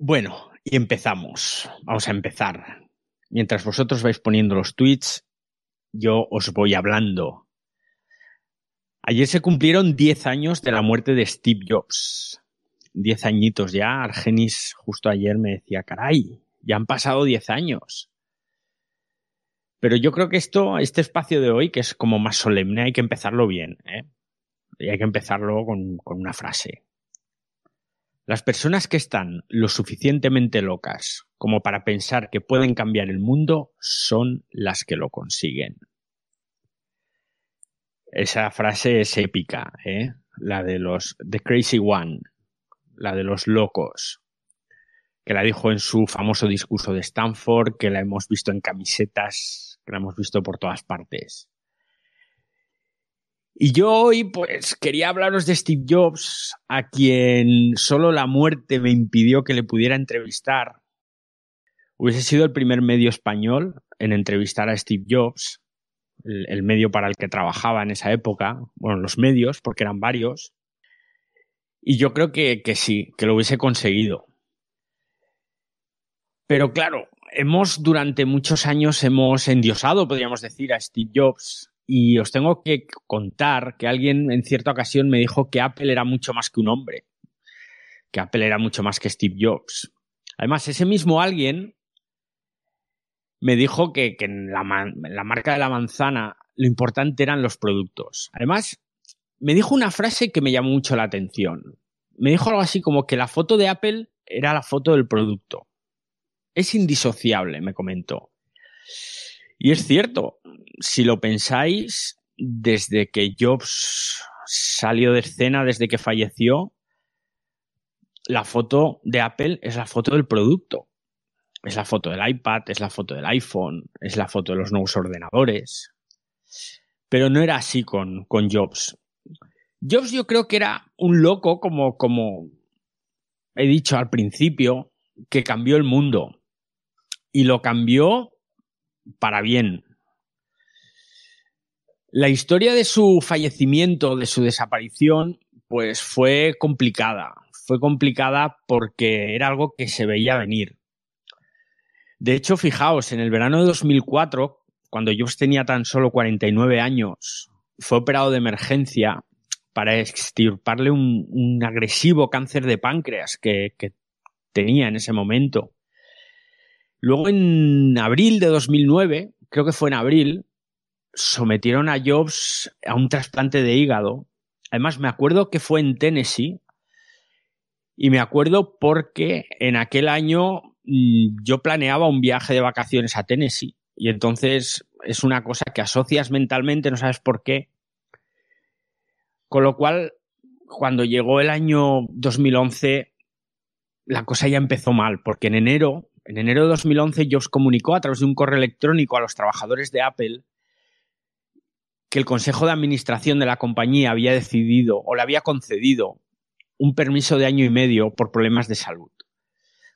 Bueno, y empezamos. Vamos a empezar. Mientras vosotros vais poniendo los tweets, yo os voy hablando. Ayer se cumplieron 10 años de la muerte de Steve Jobs. 10 añitos ya. Argenis justo ayer me decía, caray, ya han pasado 10 años. Pero yo creo que esto, este espacio de hoy, que es como más solemne, hay que empezarlo bien. ¿eh? Y hay que empezarlo con, con una frase. Las personas que están lo suficientemente locas como para pensar que pueden cambiar el mundo son las que lo consiguen. Esa frase es épica, ¿eh? La de los The Crazy One, la de los locos, que la dijo en su famoso discurso de Stanford, que la hemos visto en camisetas, que la hemos visto por todas partes. Y yo hoy, pues, quería hablaros de Steve Jobs, a quien solo la muerte me impidió que le pudiera entrevistar. Hubiese sido el primer medio español en entrevistar a Steve Jobs, el, medio para el que trabajaba en esa época, bueno, los medios, porque eran varios. Y yo creo que, que sí, que lo hubiese conseguido. Pero claro, hemos durante muchos años hemos endiosado, podríamos decir, a Steve Jobs y os tengo que contar que alguien en cierta ocasión me dijo que Apple era mucho más que un hombre, que Apple era mucho más que Steve Jobs. Además, ese mismo alguien me dijo que, en, la, la marca de la manzana lo importante eran los productos. Además, me dijo una frase que me llamó mucho la atención. Me dijo algo así como que la foto de Apple era la foto del producto. Es indisociable, me comentó. Y es cierto, si lo pensáis, desde que Jobs salió de escena, desde que falleció, la foto de Apple es la foto del producto. Es la foto del iPad, es la foto del iPhone, es la foto de los nuevos ordenadores. Pero no era así con, con Jobs. Jobs yo creo que era un loco, como, como he dicho al principio, que cambió el mundo. Y lo cambió para bien. La historia de su fallecimiento, de su desaparición, pues fue complicada. Fue complicada porque era algo que se veía venir. De hecho, fijaos, en el verano de 2004, cuando Jobs tenía tan solo 49 años, fue operado de emergencia para extirparle un, agresivo cáncer de páncreas que tenía en ese momento. Luego en abril de 2009, creo que fue en abril, sometieron a Jobs a un trasplante de hígado. Además, me acuerdo que fue en Tennessee. Y me acuerdo porque en aquel año mm, yo planeaba un viaje de vacaciones a Tennessee. Y entonces es una cosa que asocias mentalmente, no sabes por qué. Con lo cual, cuando llegó el año 2011, la cosa ya empezó mal, porque en enero en enero de 2011, Jobs comunicó a través de un correo electrónico a los trabajadores de Apple que el Consejo de Administración de la compañía había decidido o le había concedido un permiso de año y medio por problemas de salud.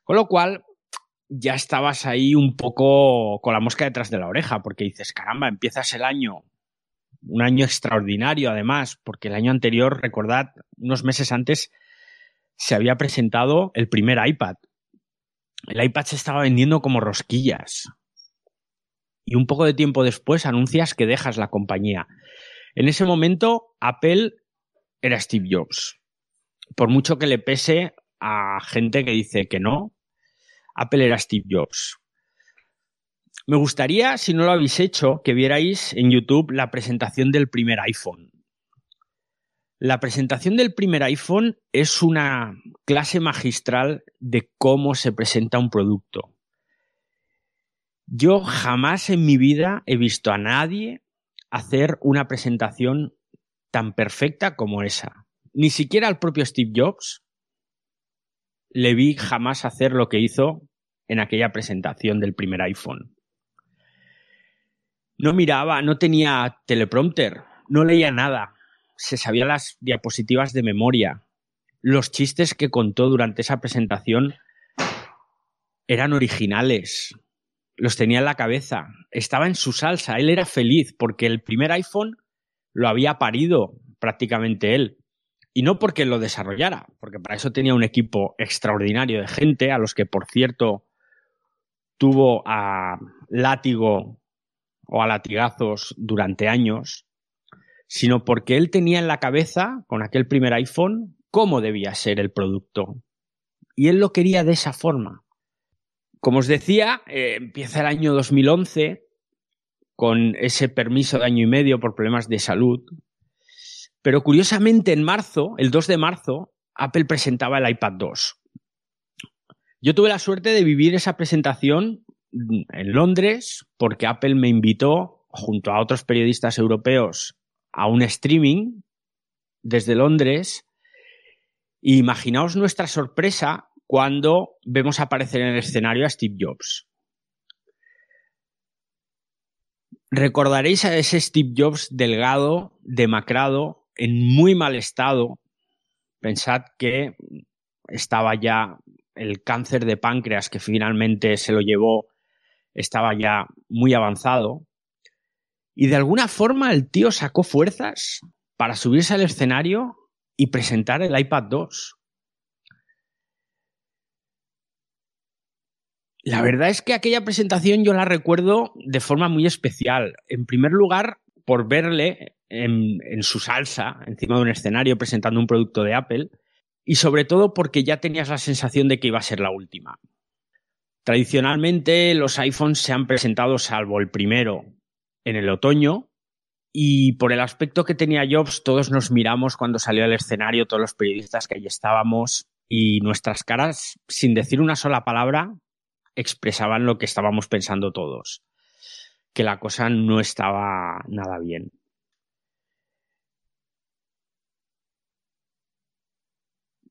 Con lo cual, ya estabas ahí un poco con la mosca detrás de la oreja, porque dices, caramba, empiezas el año, un año extraordinario además, porque el año anterior, recordad, unos meses antes, se había presentado el primer iPad, el iPad se estaba vendiendo como rosquillas. Y un poco de tiempo después anuncias que dejas la compañía. En ese momento, Apple era Steve Jobs. Por mucho que le pese a gente que dice que no, Apple era Steve Jobs. Me gustaría, si no lo habéis hecho, que vierais en YouTube la presentación del primer iPhone. La presentación del primer iPhone es una clase magistral de cómo se presenta un producto. Yo jamás en mi vida he visto a nadie hacer una presentación tan perfecta como esa. Ni siquiera al propio Steve Jobs le vi jamás hacer lo que hizo en aquella presentación del primer iPhone. No miraba, no tenía teleprompter, no leía nada se sabía las diapositivas de memoria. Los chistes que contó durante esa presentación eran originales. Los tenía en la cabeza. Estaba en su salsa. Él era feliz porque el primer iPhone lo había parido prácticamente él. Y no porque lo desarrollara, porque para eso tenía un equipo extraordinario de gente, a los que, por cierto, tuvo a látigo o a latigazos durante años, sino porque él tenía en la cabeza, con aquel primer iPhone, cómo debía ser el producto. Y él lo quería de esa forma. Como os decía, eh, empieza el año 2011 con ese permiso de año y medio por problemas de salud. Pero curiosamente en marzo, el 2 de marzo, Apple presentaba el iPad 2. Yo tuve la suerte de vivir esa presentación en Londres porque Apple me invitó junto a otros periodistas europeos a un streaming desde Londres. imaginaos nuestra sorpresa cuando vemos aparecer en el escenario a Steve Jobs. Recordaréis a ese Steve Jobs delgado, demacrado, en muy mal estado. Pensad que estaba ya el cáncer de páncreas que finalmente se lo llevó, estaba ya muy avanzado. Y de alguna forma el tío sacó fuerzas para subirse al escenario y presentar el iPad 2. La verdad es que aquella presentación yo la recuerdo de forma muy especial. En primer lugar, por verle en, su salsa, encima de un escenario presentando un producto de Apple, y sobre todo porque ya tenías la sensación de que iba a ser la última. Tradicionalmente los iPhones se han presentado, salvo el primero, en el otoño, y por el aspecto que tenía Jobs, todos nos miramos cuando salió al escenario, todos los periodistas que allí estábamos, y nuestras caras, sin decir una sola palabra, expresaban lo que estábamos pensando todos, que la cosa no estaba nada bien.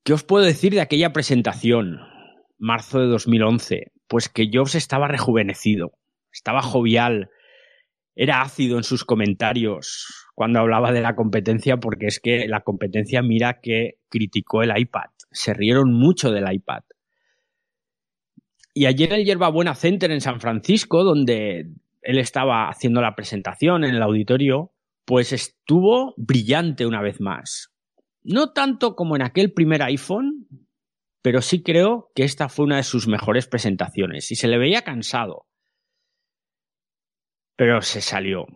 ¿Qué os puedo decir de aquella presentación, marzo de 2011? Pues que Jobs estaba rejuvenecido, estaba jovial, era ácido en sus comentarios cuando hablaba de la competencia, porque es que la competencia mira que criticó el iPad, se rieron mucho del iPad. Y ayer en el Buena Center en San Francisco, donde él estaba haciendo la presentación en el auditorio, pues estuvo brillante una vez más. No tanto como en aquel primer iPhone, pero sí creo que esta fue una de sus mejores presentaciones y se le veía cansado. Pero se salió.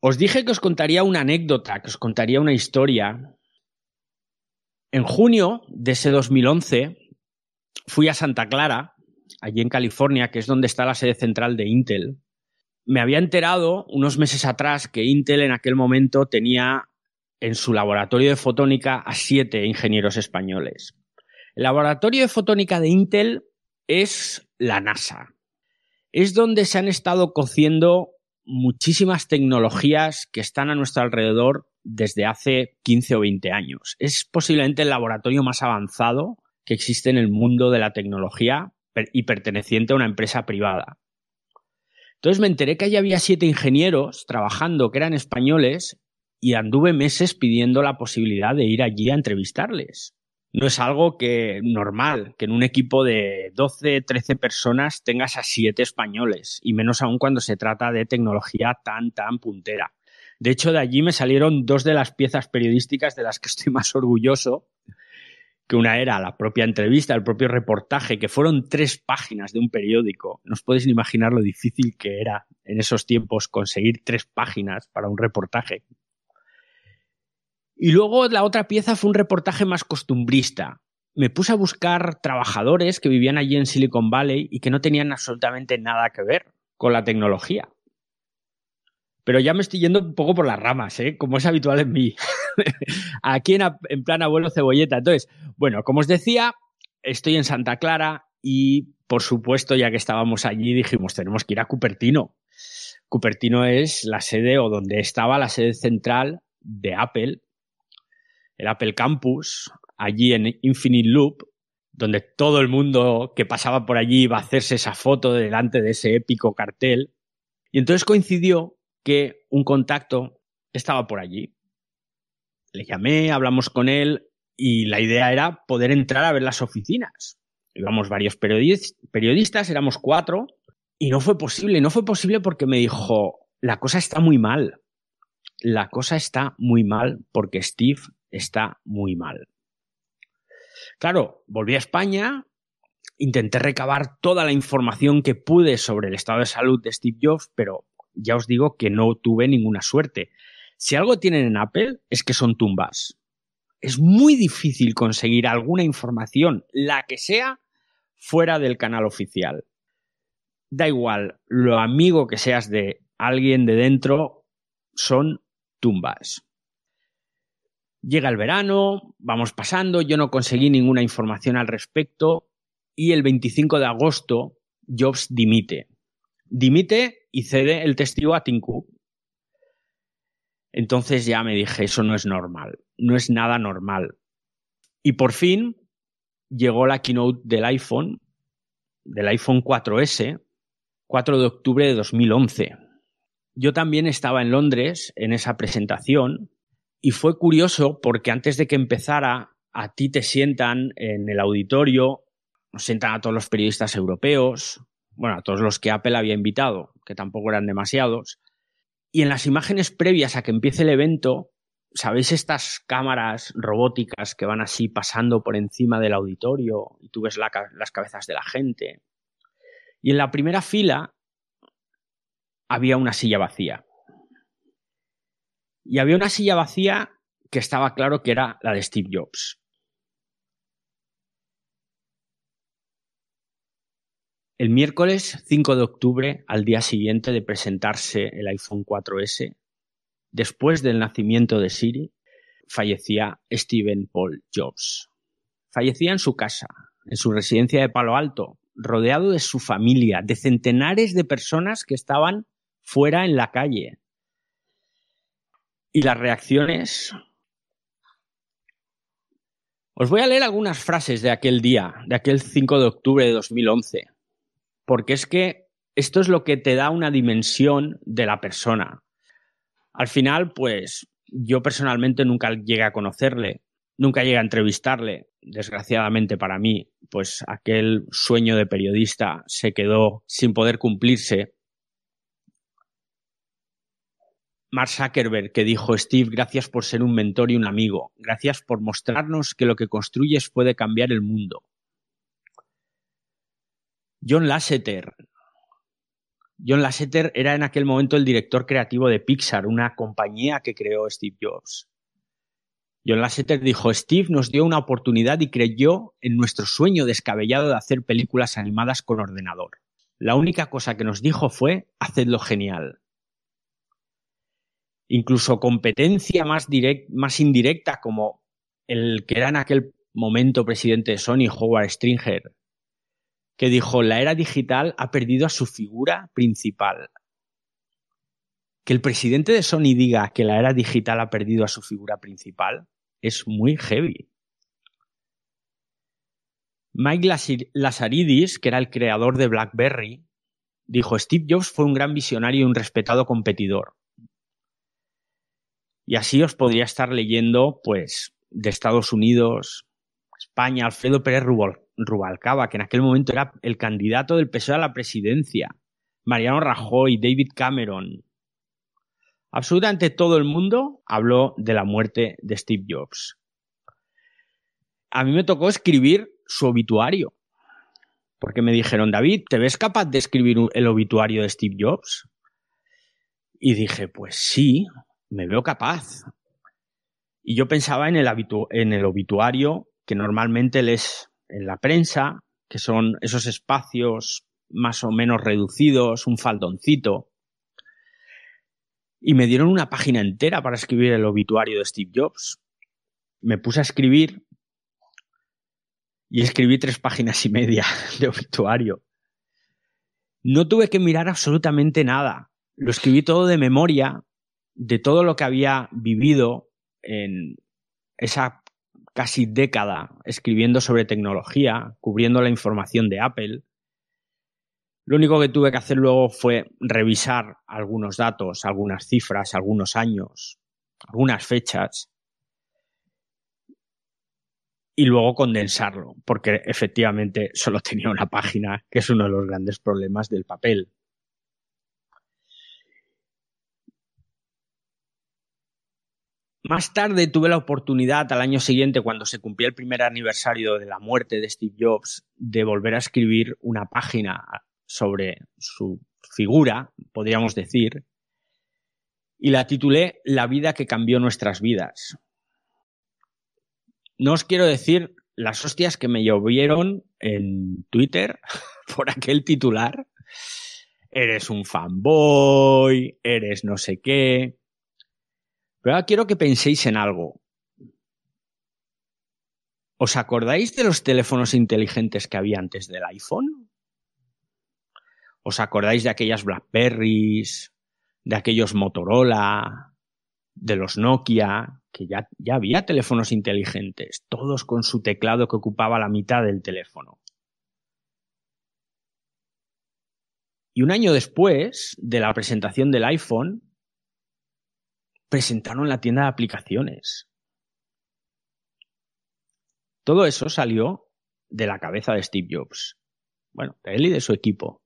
Os dije que os contaría una anécdota, que os contaría una historia en junio de ese 2011 fui a Santa Clara, allí en California, que es donde está la sede central de Intel. Me había enterado unos meses atrás que Intel en aquel momento tenía en su laboratorio de fotónica a siete ingenieros españoles. El laboratorio de fotónica de Intel es la NASA. Es donde se han estado cociendo muchísimas tecnologías que están a nuestro alrededor desde hace 15 o 20 años. Es posiblemente el laboratorio más avanzado que existe en el mundo de la tecnología y perteneciente a una empresa privada. Entonces me enteré que allí había siete ingenieros trabajando que eran españoles y anduve meses pidiendo la posibilidad de ir allí a entrevistarles. No es algo que normal que en un equipo de 12, 13 personas tengas a siete españoles y menos aún cuando se trata de tecnología tan tan puntera. De hecho, de allí me salieron dos de las piezas periodísticas de las que estoy más orgulloso, que una era la propia entrevista, el propio reportaje, que fueron tres páginas de un periódico. No os podéis imaginar lo difícil que era en esos tiempos conseguir tres páginas para un reportaje. Y luego la otra pieza fue un reportaje más costumbrista. Me puse a buscar trabajadores que vivían allí en Silicon Valley y que no tenían absolutamente nada que ver con la tecnología. Pero ya me estoy yendo un poco por las ramas, ¿eh? como es habitual en mí. Aquí en, plan abuelo cebolleta. Entonces, bueno, como os decía, estoy en Santa Clara y, por supuesto, ya que estábamos allí, dijimos, tenemos que ir a Cupertino. Cupertino es la sede o donde estaba la sede central de Apple, el Apple Campus, allí en Infinite Loop, donde todo el mundo que pasaba por allí iba a hacerse esa foto delante de ese épico cartel. Y entonces coincidió que un contacto estaba por allí. Le llamé, hablamos con él y la idea era poder entrar a ver las oficinas. Íbamos varios periodistas, éramos cuatro, y no fue posible. No fue posible porque me dijo, la cosa está muy mal. la cosa está muy mal porque Steve está muy mal. Claro, volví a España, intenté recabar toda la información que pude sobre el estado de salud de Steve Jobs, pero ya os digo que no tuve ninguna suerte. Si algo tienen en Apple es que son tumbas. Es muy difícil conseguir alguna información, la que sea, fuera del canal oficial. Da igual, lo amigo que seas de alguien de dentro, son tumbas. Llega el verano, vamos pasando, yo no conseguí ninguna información al respecto y el 25 de agosto Jobs dimite. Dimite y cede el testigo a Tim. Entonces ya me dije, eso no es normal, no es nada normal. Y por fin llegó la keynote del iPhone, del iPhone 4S, 4 de octubre de 2011. Yo también estaba en Londres en esa presentación y fue curioso porque antes de que empezara, a ti te sientan en el auditorio, nos sientan a todos los periodistas europeos, bueno, a todos los que Apple había invitado, que tampoco eran demasiados. Y en las imágenes previas a que empiece el evento, ¿sabéis estas cámaras robóticas que van así pasando por encima del auditorio y tú ves las cabezas de la gente? Y en la primera fila había una silla vacía. Y había una silla vacía que estaba claro que era la de Steve Jobs. El miércoles 5 de octubre, al día siguiente de presentarse el iPhone 4S, después del nacimiento de Siri, fallecía Stephen Paul Jobs. Fallecía en su casa, en su residencia de Palo Alto, rodeado de su familia, de centenares de personas que estaban fuera en la calle. Y las reacciones... Os voy a leer algunas frases de aquel día, de aquel 5 de octubre de 2011, porque es que esto es lo que te da una dimensión de la persona. Al final, pues yo personalmente nunca llegué a conocerle, nunca llegué a entrevistarle, desgraciadamente para mí, pues aquel sueño de periodista se quedó sin poder cumplirse Mark Zuckerberg que dijo, Steve, gracias por ser un mentor y un amigo. Gracias por mostrarnos que lo que construyes puede cambiar el mundo. John Lasseter. John Lasseter era en aquel momento el director creativo de Pixar, una compañía que creó Steve Jobs. John Lasseter dijo, Steve nos dio una oportunidad y creyó en nuestro sueño descabellado de hacer películas animadas con ordenador. La única cosa que nos dijo fue, hacedlo genial incluso competencia más, indirecta como el que era en aquel momento presidente de Sony, Howard Stringer, que dijo, la era digital ha perdido a su figura principal. Que el presidente de Sony diga que la era digital ha perdido a su figura principal es muy heavy. Mike Lazaridis, que era el creador de BlackBerry, dijo, Steve Jobs fue un gran visionario y un respetado competidor. Y así os podría estar leyendo, pues, de Estados Unidos, España, Alfredo Pérez Rubalcaba, que en aquel momento era el candidato del PSOE a la presidencia, Mariano Rajoy, David Cameron. Absolutamente todo el mundo habló de la muerte de Steve Jobs. A mí me tocó escribir su obituario, porque me dijeron, David, ¿te ves capaz de escribir el obituario de Steve Jobs? Y dije, pues sí, me veo capaz. Y yo pensaba en el, obituario que normalmente lees en la prensa, que son esos espacios más o menos reducidos, un faldoncito. Y me dieron una página entera para escribir el obituario de Steve Jobs. Me puse a escribir y escribí tres páginas y media de obituario. No tuve que mirar absolutamente nada. Lo escribí todo de memoria de todo lo que había vivido en esa casi década escribiendo sobre tecnología, cubriendo la información de Apple, lo único que tuve que hacer luego fue revisar algunos datos, algunas cifras, algunos años, algunas fechas y luego condensarlo, porque efectivamente solo tenía una página, que es uno de los grandes problemas del papel. Más tarde tuve la oportunidad, al año siguiente, cuando se cumplía el primer aniversario de la muerte de Steve Jobs, de volver a escribir una página sobre su figura, podríamos decir, y la titulé La vida que cambió nuestras vidas. No os quiero decir las hostias que me llovieron en Twitter por aquel titular. Eres un fanboy, eres no sé qué. Pero ahora quiero que penséis en algo. ¿Os acordáis de los teléfonos inteligentes que había antes del iPhone? ¿Os acordáis de aquellas Blackberries, de aquellos Motorola, de los Nokia, que ya, ya había teléfonos inteligentes, todos con su teclado que ocupaba la mitad del teléfono? Y un año después de la presentación del iPhone, presentaron la tienda de aplicaciones. Todo eso salió de la cabeza de Steve Jobs. Bueno, de él y de su equipo.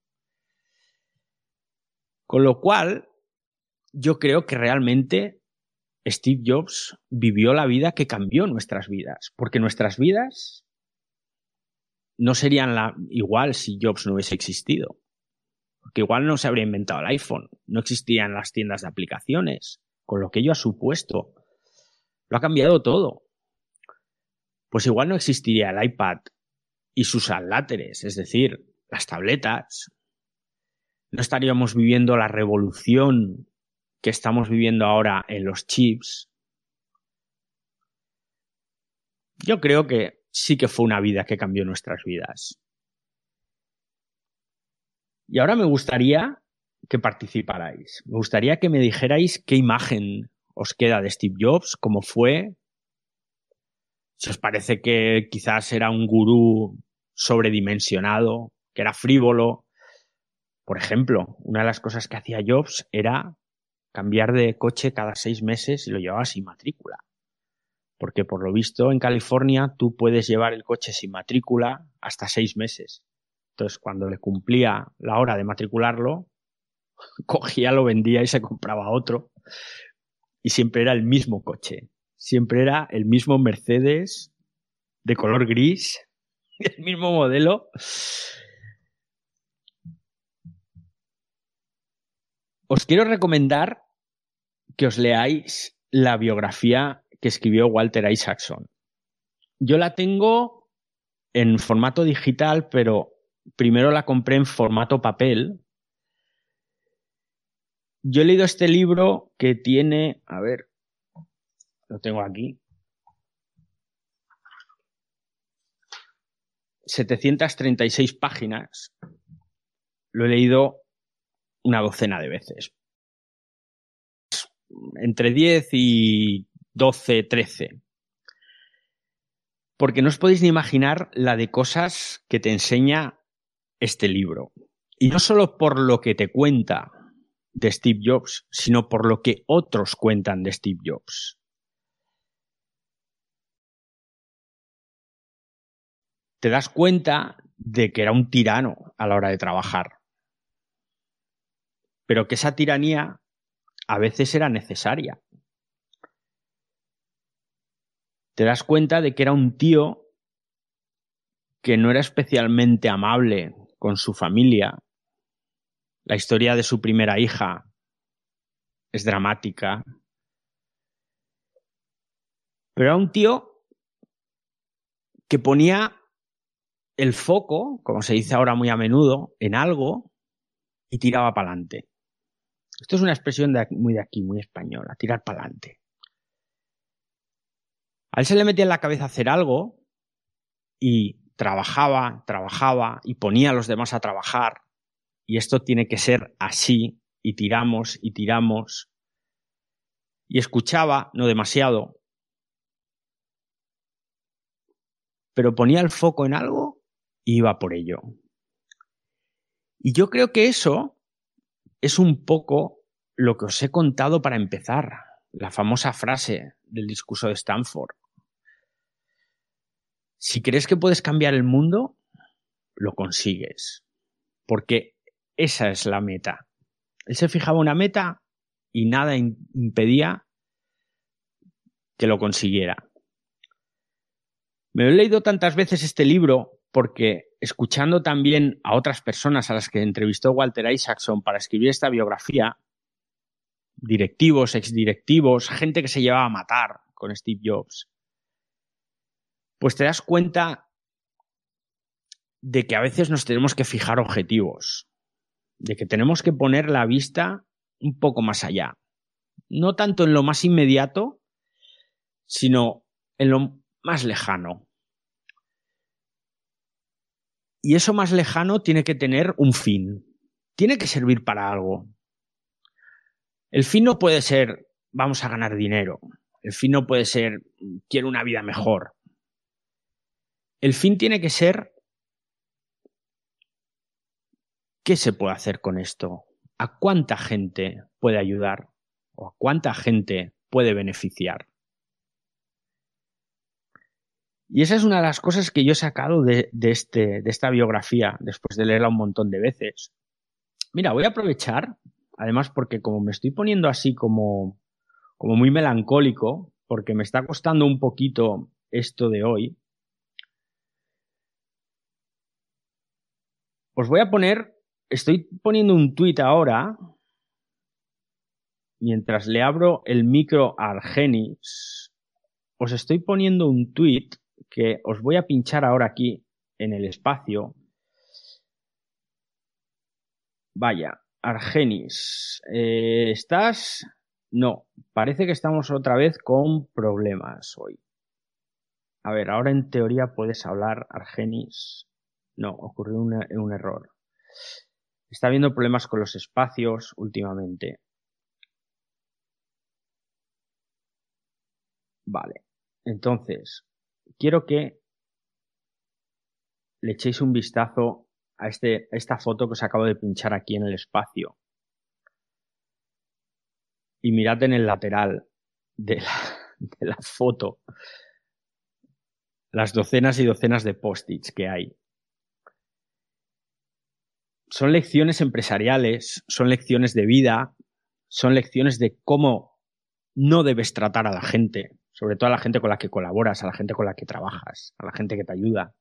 Con lo cual, yo creo que realmente Steve Jobs vivió la vida que cambió nuestras vidas, porque nuestras vidas no serían la, igual si Jobs no hubiese existido. Porque igual no se habría inventado el iPhone, no existían las tiendas de aplicaciones, con lo que ello ha supuesto. Lo ha cambiado todo. Pues igual no existiría el iPad y sus aláteres, es decir, las tabletas. No estaríamos viviendo la revolución que estamos viviendo ahora en los chips. Yo creo que sí que fue una vida que cambió nuestras vidas. Y ahora me gustaría que participarais. Me gustaría que me dijerais qué imagen os queda de Steve Jobs, cómo fue. Si os parece que quizás era un gurú sobredimensionado, que era frívolo. Por ejemplo, una de las cosas que hacía Jobs era cambiar de coche cada seis meses y lo llevaba sin matrícula. Porque por lo visto en California tú puedes llevar el coche sin matrícula hasta seis meses. Entonces, cuando le cumplía la hora de matricularlo, cogía, lo vendía y se compraba otro. Y siempre era el mismo coche. Siempre era el mismo Mercedes de color gris, el mismo modelo. Os quiero recomendar que os leáis la biografía que escribió Walter Isaacson. Yo la tengo en formato digital, pero primero la compré en formato papel yo he leído este libro que tiene, a ver, lo tengo aquí. 736 páginas. Lo he leído una docena de veces. Entre 10 y 12, 13. Porque no os podéis ni imaginar la de cosas que te enseña este libro. Y no solo por lo que te cuenta, de Steve Jobs, sino por lo que otros cuentan de Steve Jobs. Te das cuenta de que era un tirano a la hora de trabajar, pero que esa tiranía a veces era necesaria. Te das cuenta de que era un tío que no era especialmente amable con su familia, la historia de su primera hija es dramática. Pero era un tío que ponía el foco, como se dice ahora muy a menudo, en algo y tiraba para adelante. Esto es una expresión muy de aquí, muy española, tirar para adelante. A él se le metía en la cabeza hacer algo y trabajaba, trabajaba y ponía a los demás a trabajar y esto tiene que ser así, y tiramos y tiramos. Y escuchaba, no demasiado, pero ponía el foco en algo y iba por ello. Y yo creo que eso es un poco lo que os he contado para empezar, la famosa frase del discurso de Stanford. Si crees que puedes cambiar el mundo, lo consigues. Porque esa es la meta. Él se fijaba una meta y nada impedía que lo consiguiera. Me he leído tantas veces este libro porque escuchando también a otras personas a las que entrevistó Walter Isaacson para escribir esta biografía, directivos, exdirectivos, gente que se llevaba a matar con Steve Jobs, pues te das cuenta de que a veces nos tenemos que fijar objetivos, de que tenemos que poner la vista un poco más allá. No tanto en lo más inmediato, sino en lo más lejano. Y eso más lejano tiene que tener un fin, tiene que servir para algo. El fin no puede ser vamos a ganar dinero, el fin no puede ser quiero una vida mejor. El fin tiene que ser ¿qué se puede hacer con esto? ¿A cuánta gente puede ayudar? ¿O a cuánta gente puede beneficiar? Y esa es una de las cosas que yo he sacado de, este, de esta biografía después de leerla un montón de veces. Mira, voy a aprovechar, además porque como me estoy poniendo así como, como muy melancólico, porque me está costando un poquito esto de hoy, os voy a poner, estoy poniendo un tuit ahora, mientras le abro el micro a Argenis, os estoy poniendo un tuit que os voy a pinchar ahora aquí en el espacio. Vaya, Argenis, eh, ¿estás? No, parece que estamos otra vez con problemas hoy. A ver, ahora en teoría puedes hablar, Argenis. No, ocurrió un error. Está habiendo problemas con los espacios últimamente. Vale. Entonces, quiero que le echéis un vistazo a, este, esta foto que os acabo de pinchar aquí en el espacio. Y mirad en el lateral de la, de la foto las docenas y docenas de post-its que hay. Son lecciones empresariales, son lecciones de vida, son lecciones de cómo no debes tratar a la gente, sobre todo a la gente con la que colaboras, a la gente con la que trabajas, a la gente que te ayuda.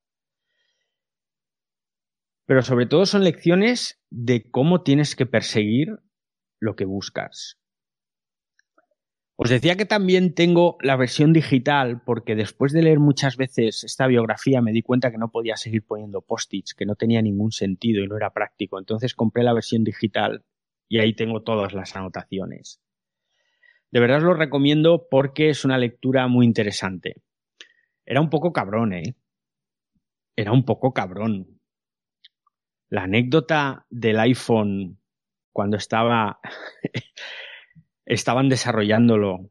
Pero sobre todo son lecciones de cómo tienes que perseguir lo que buscas. Os decía que también tengo la versión digital porque después de leer muchas veces esta biografía me di cuenta que no podía seguir poniendo post-its, que no tenía ningún sentido y no era práctico. Entonces compré la versión digital y ahí tengo todas las anotaciones. De verdad os lo recomiendo porque es una lectura muy interesante. Era un poco cabrón, ¿eh? Era un poco cabrón. La anécdota del iPhone cuando estaba estaban desarrollándolo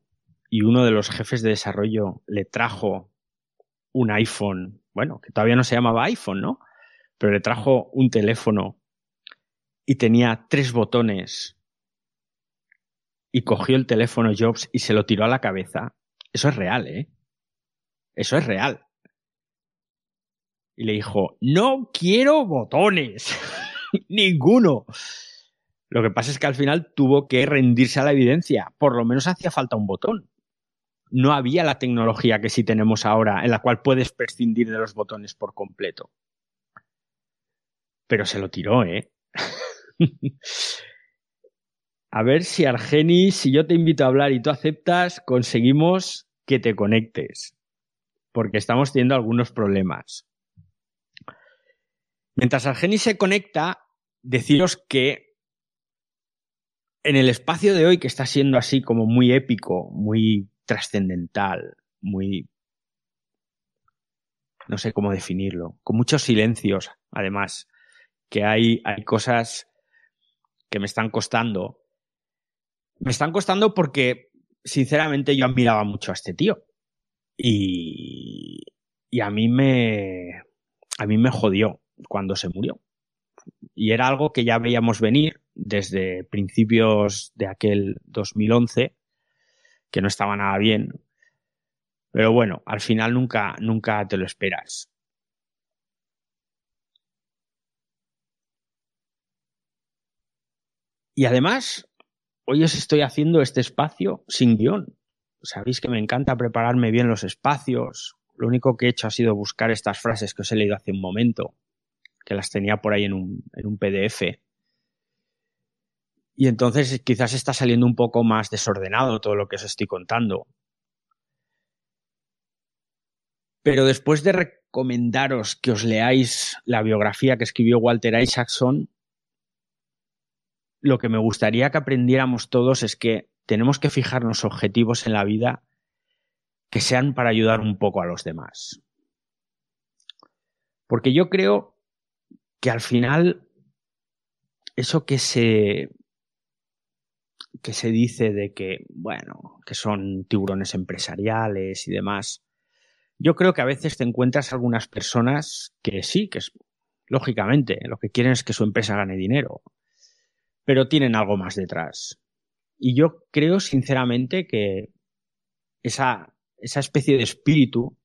y uno de los jefes de desarrollo le trajo un iPhone, bueno, que todavía no se llamaba iPhone, ¿no? Pero le trajo un teléfono y tenía tres botones y cogió el teléfono Jobs y se lo tiró a la cabeza. Eso es real, ¿eh? Eso es real. Y le dijo, no quiero botones. Ninguno. Lo que pasa es que al final tuvo que rendirse a la evidencia. Por lo menos hacía falta un botón. No había la tecnología que sí tenemos ahora, en la cual puedes prescindir de los botones por completo. Pero se lo tiró, ¿eh? A ver si Argenis, si yo te invito a hablar y tú aceptas, conseguimos que te conectes. Porque estamos teniendo algunos problemas. Mientras Argenis se conecta, deciros que en el espacio de hoy, que está siendo así como muy épico, muy trascendental, muy... no sé cómo definirlo, con muchos silencios, además, que hay, hay cosas que me están costando me están costando porque, sinceramente, yo admiraba mucho a este tío. Y, y a mí me, a mí me jodió cuando se murió. Y era algo que ya veíamos venir desde principios de aquel 2011, que no estaba nada bien. Pero bueno, al final nunca, nunca te lo esperas. Y además, hoy os estoy haciendo este espacio sin guion. sabéis que me encanta prepararme bien los espacios. Lo único que he hecho ha sido buscar estas frases que os he leído hace un momento, que las tenía por ahí en un, en un PDF. Y entonces quizás está saliendo un poco más desordenado todo lo que os estoy contando. Pero después de recomendaros que os leáis la biografía que escribió Walter Isaacson, lo que me gustaría que aprendiéramos todos es que tenemos que fijarnos objetivos en la vida que sean para ayudar un poco a los demás. Porque yo creo que al final eso que se que se dice de que, bueno, que son tiburones empresariales y demás, yo creo que a veces te encuentras algunas personas que sí, que es, lógicamente, lo que quieren es que su empresa gane dinero, pero tienen algo más detrás. Y yo creo sinceramente que esa, esa especie de espíritu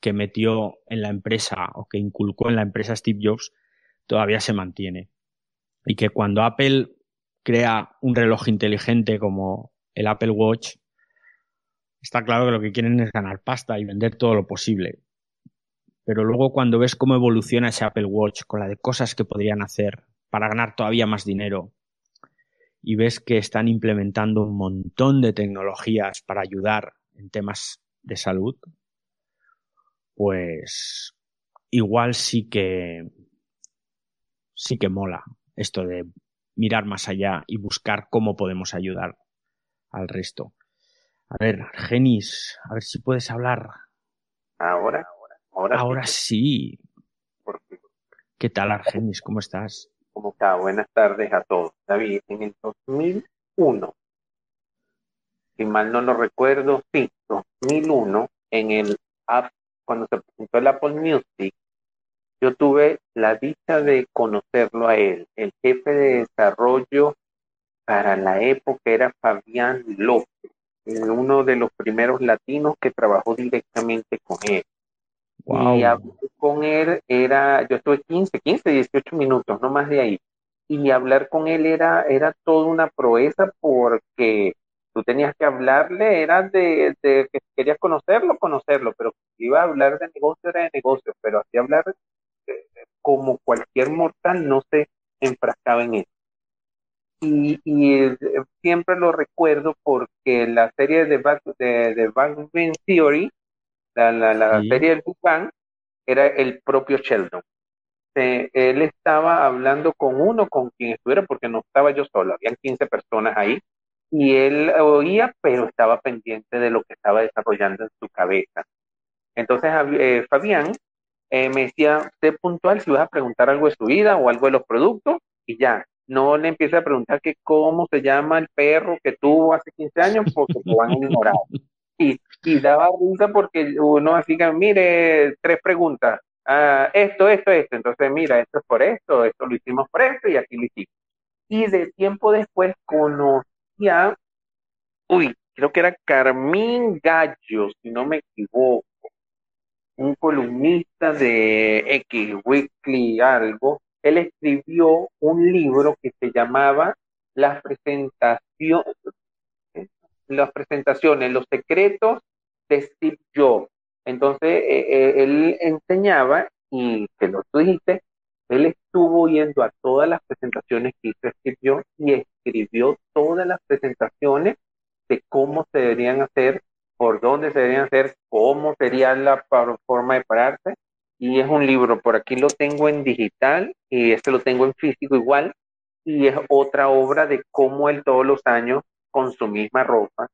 que metió en la empresa o que inculcó en la empresa Steve Jobs todavía se mantiene. Y que cuando Apple crea un reloj inteligente como el Apple Watch, está claro que lo que quieren es ganar pasta y vender todo lo posible. Pero luego cuando ves cómo evoluciona ese Apple Watch con la de cosas que podrían hacer para ganar todavía más dinero y ves que están implementando un montón de tecnologías para ayudar en temas de salud, pues igual sí que sí que mola esto de mirar más allá y buscar cómo podemos ayudar al resto. A ver, Genis, a ver si puedes hablar. Ahora, ahora, ahora, sí. ¿Qué tal, Argenis? ¿Cómo estás? ¿Cómo está? Buenas tardes a todos. David, en el 2001, si mal no lo recuerdo, sí, 2001, en el app, cuando se presentó el Apple Music, yo tuve la dicha de conocerlo a él. El jefe de desarrollo para la época era Fabián López, uno de los primeros latinos que trabajó directamente con él. Y con él era, yo estuve 15, 15, 18 minutos, no más de ahí. Y hablar con él era, era toda una proeza porque tú tenías que hablarle, era de, de que querías conocerlo, conocerlo, pero iba a hablar de negocio, era de negocio, pero así hablar como cualquier mortal no se enfrascaba en eso. Y, y siempre lo recuerdo porque la serie de Bang, de, de Bang Theory la, la, serie del Big era el propio Sheldon. él estaba hablando con uno, con quien estuviera, porque no estaba yo solo, habían 15 personas ahí, y él oía, pero estaba pendiente de lo que estaba desarrollando en su cabeza. Entonces, eh, Fabián eh, me decía, sé puntual si vas a preguntar algo de su vida o algo de los productos, y ya, no le empieza a preguntar que cómo se llama el perro que tuvo hace 15 años, porque lo van a ignorar. Y, y daba risa porque uno así que, mire, tres preguntas. Ah, esto, esto, esto. Entonces, mira, esto es por esto, esto lo hicimos por esto y aquí lo hicimos. Y de tiempo después conocía, uy, creo que era Carmín Gallo, si no me equivoco, un columnista de X Weekly algo. Él escribió un libro que se llamaba Las presentaciones, las presentaciones, los secretos de Steve Jobs. Entonces, eh, eh, él enseñaba, y que lo dijiste, él estuvo yendo a todas las presentaciones que hizo Steve Jobs y escribió todas las presentaciones de cómo se deberían hacer, por dónde se deberían hacer, cómo sería la forma de pararse. Y es un libro, por aquí lo tengo en digital y este lo tengo en físico igual. Y es otra obra de cómo él todos los años con su misma ropa,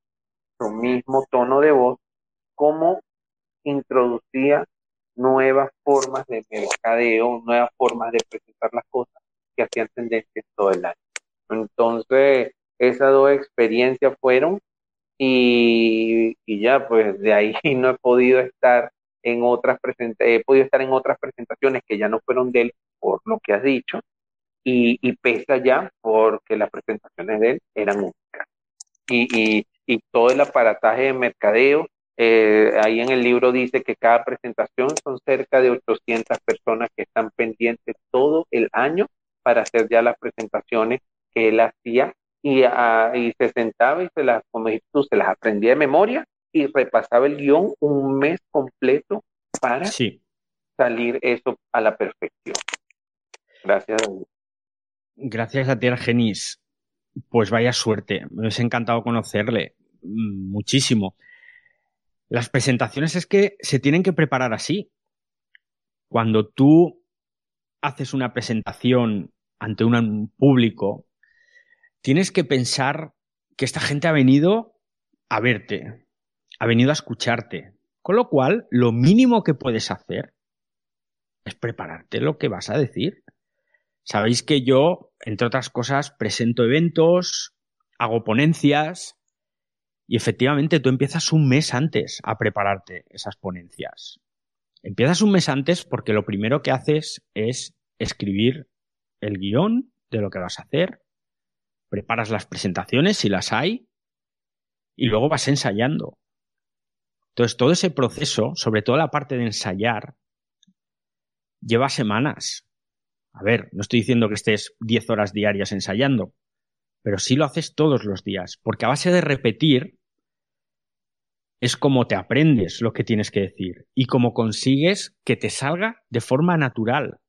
su mismo tono de voz, cómo introducía nuevas formas de mercadeo, nuevas formas de presentar las cosas que hacían tendencias todo el año. Entonces, esas dos experiencias fueron y, ya, pues de ahí no he podido estar en otras presentaciones, he podido estar en otras presentaciones que ya no fueron de él por lo que has dicho y, y pesa ya porque las presentaciones de él eran únicas y, y, todo el aparataje de mercadeo. Eh, ahí en el libro dice que cada presentación son cerca de 800 personas que están pendientes todo el año para hacer ya las presentaciones que él hacía y, ah, y se sentaba y se las, como tú, se las aprendía de memoria y repasaba el guion un mes completo para salir eso a la perfección. Gracias. Gracias a ti, Argenis. Pues vaya suerte. Me ha encantado conocerle. Mm, muchísimo. Las presentaciones es que se tienen que preparar así. Cuando tú haces una presentación ante un público, tienes que pensar que esta gente ha venido a verte, ha venido a escucharte. Con lo cual, lo mínimo que puedes hacer es prepararte lo que vas a decir. Sabéis que yo, entre otras cosas, presento eventos, hago ponencias y efectivamente tú empiezas un mes antes a prepararte esas ponencias. Empiezas un mes antes porque lo primero que haces es escribir el guion de lo que vas a hacer, preparas las presentaciones si las hay y luego vas ensayando. Entonces todo ese proceso, sobre todo la parte de ensayar, lleva semanas. A ver, no estoy diciendo que estés 10 horas diarias ensayando, pero sí lo haces todos los días, porque a base de repetir es como te aprendes lo que tienes que decir y como consigues que te salga de forma natural.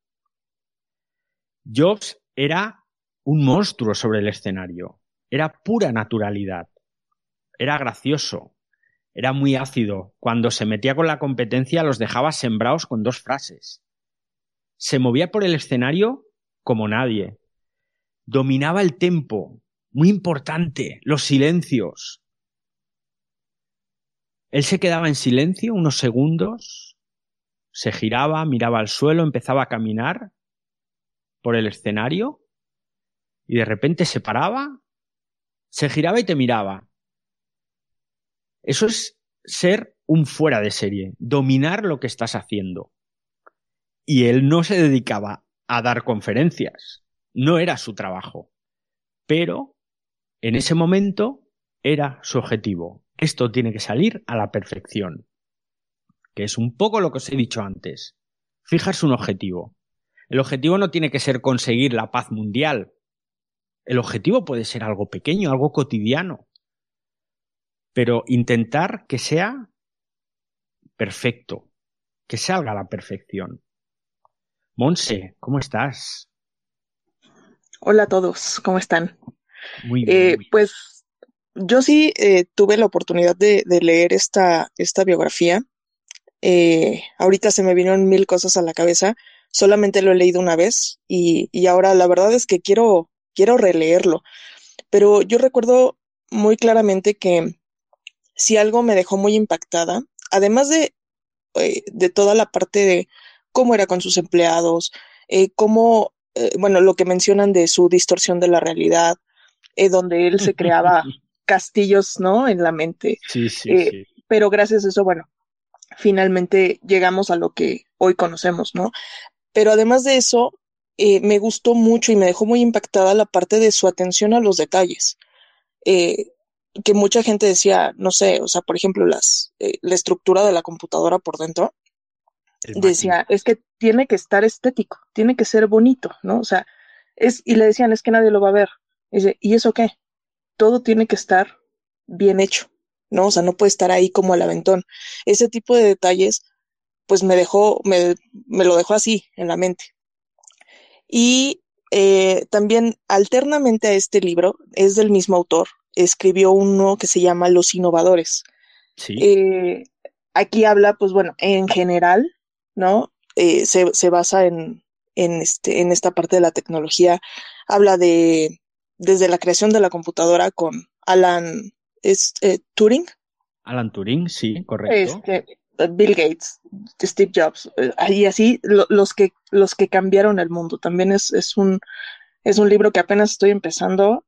Jobs era un monstruo sobre el escenario, era pura naturalidad, era gracioso, era muy ácido. Cuando se metía con la competencia los dejaba sembrados con dos frases se movía por el escenario como nadie. Dominaba el tempo, muy importante, los silencios. Él se quedaba en silencio unos segundos, se giraba, miraba al suelo, empezaba a caminar por el escenario y de repente se paraba, se giraba y te miraba. Eso es ser un fuera de serie, dominar lo que estás haciendo. Y él no se dedicaba a dar conferencias, no era su trabajo. Pero en ese momento era su objetivo. Esto tiene que salir a la perfección. Que es un poco lo que os he dicho antes. Fijarse un objetivo. El objetivo no tiene que ser conseguir la paz mundial. El objetivo puede ser algo pequeño, algo cotidiano. Pero intentar que sea perfecto, que salga a la perfección. Monse, ¿cómo estás? Hola a todos, ¿cómo están? Muy bien. Eh, pues yo sí eh, tuve la oportunidad de, leer esta, esta biografía. Eh, ahorita se me vinieron mil cosas a la cabeza. Solamente lo he leído una vez y, y ahora la verdad es que quiero, quiero releerlo. Pero yo recuerdo muy claramente que si algo me dejó muy impactada, además de, de toda la parte de cómo era con sus empleados, eh, cómo, eh, bueno, lo que mencionan de su distorsión de la realidad, eh, donde él se creaba castillos, ¿no? En la mente. Sí, sí, sí. Pero gracias a eso, bueno, finalmente llegamos a lo que hoy conocemos, ¿no? Pero además de eso, me gustó mucho y me dejó muy impactada la parte de su atención a los detalles. que mucha gente decía, no sé, o sea, por ejemplo, las, la estructura de la computadora por dentro, decía, es que tiene que estar estético, tiene que ser bonito, ¿no? O sea, es, y le decían, es que nadie lo va a ver. Y, dice, ¿y eso qué? Todo tiene que estar bien hecho, ¿no? O sea, no puede estar ahí como el aventón. Ese tipo de detalles, pues me dejó, me, me lo dejó así en la mente. Y eh, también, alternamente a este libro, es del mismo autor, escribió uno que se llama Los Innovadores. Sí. Eh, aquí habla, pues bueno, en general ¿no? Eh, se, se, basa en, en, este, en esta parte de la tecnología. Habla de desde la creación de la computadora con Alan es, eh, Turing. Alan Turing, sí, correcto. Este, Bill Gates, Steve Jobs, eh, y así los, que, los que cambiaron el mundo. También es, es, un, es un libro que apenas estoy empezando.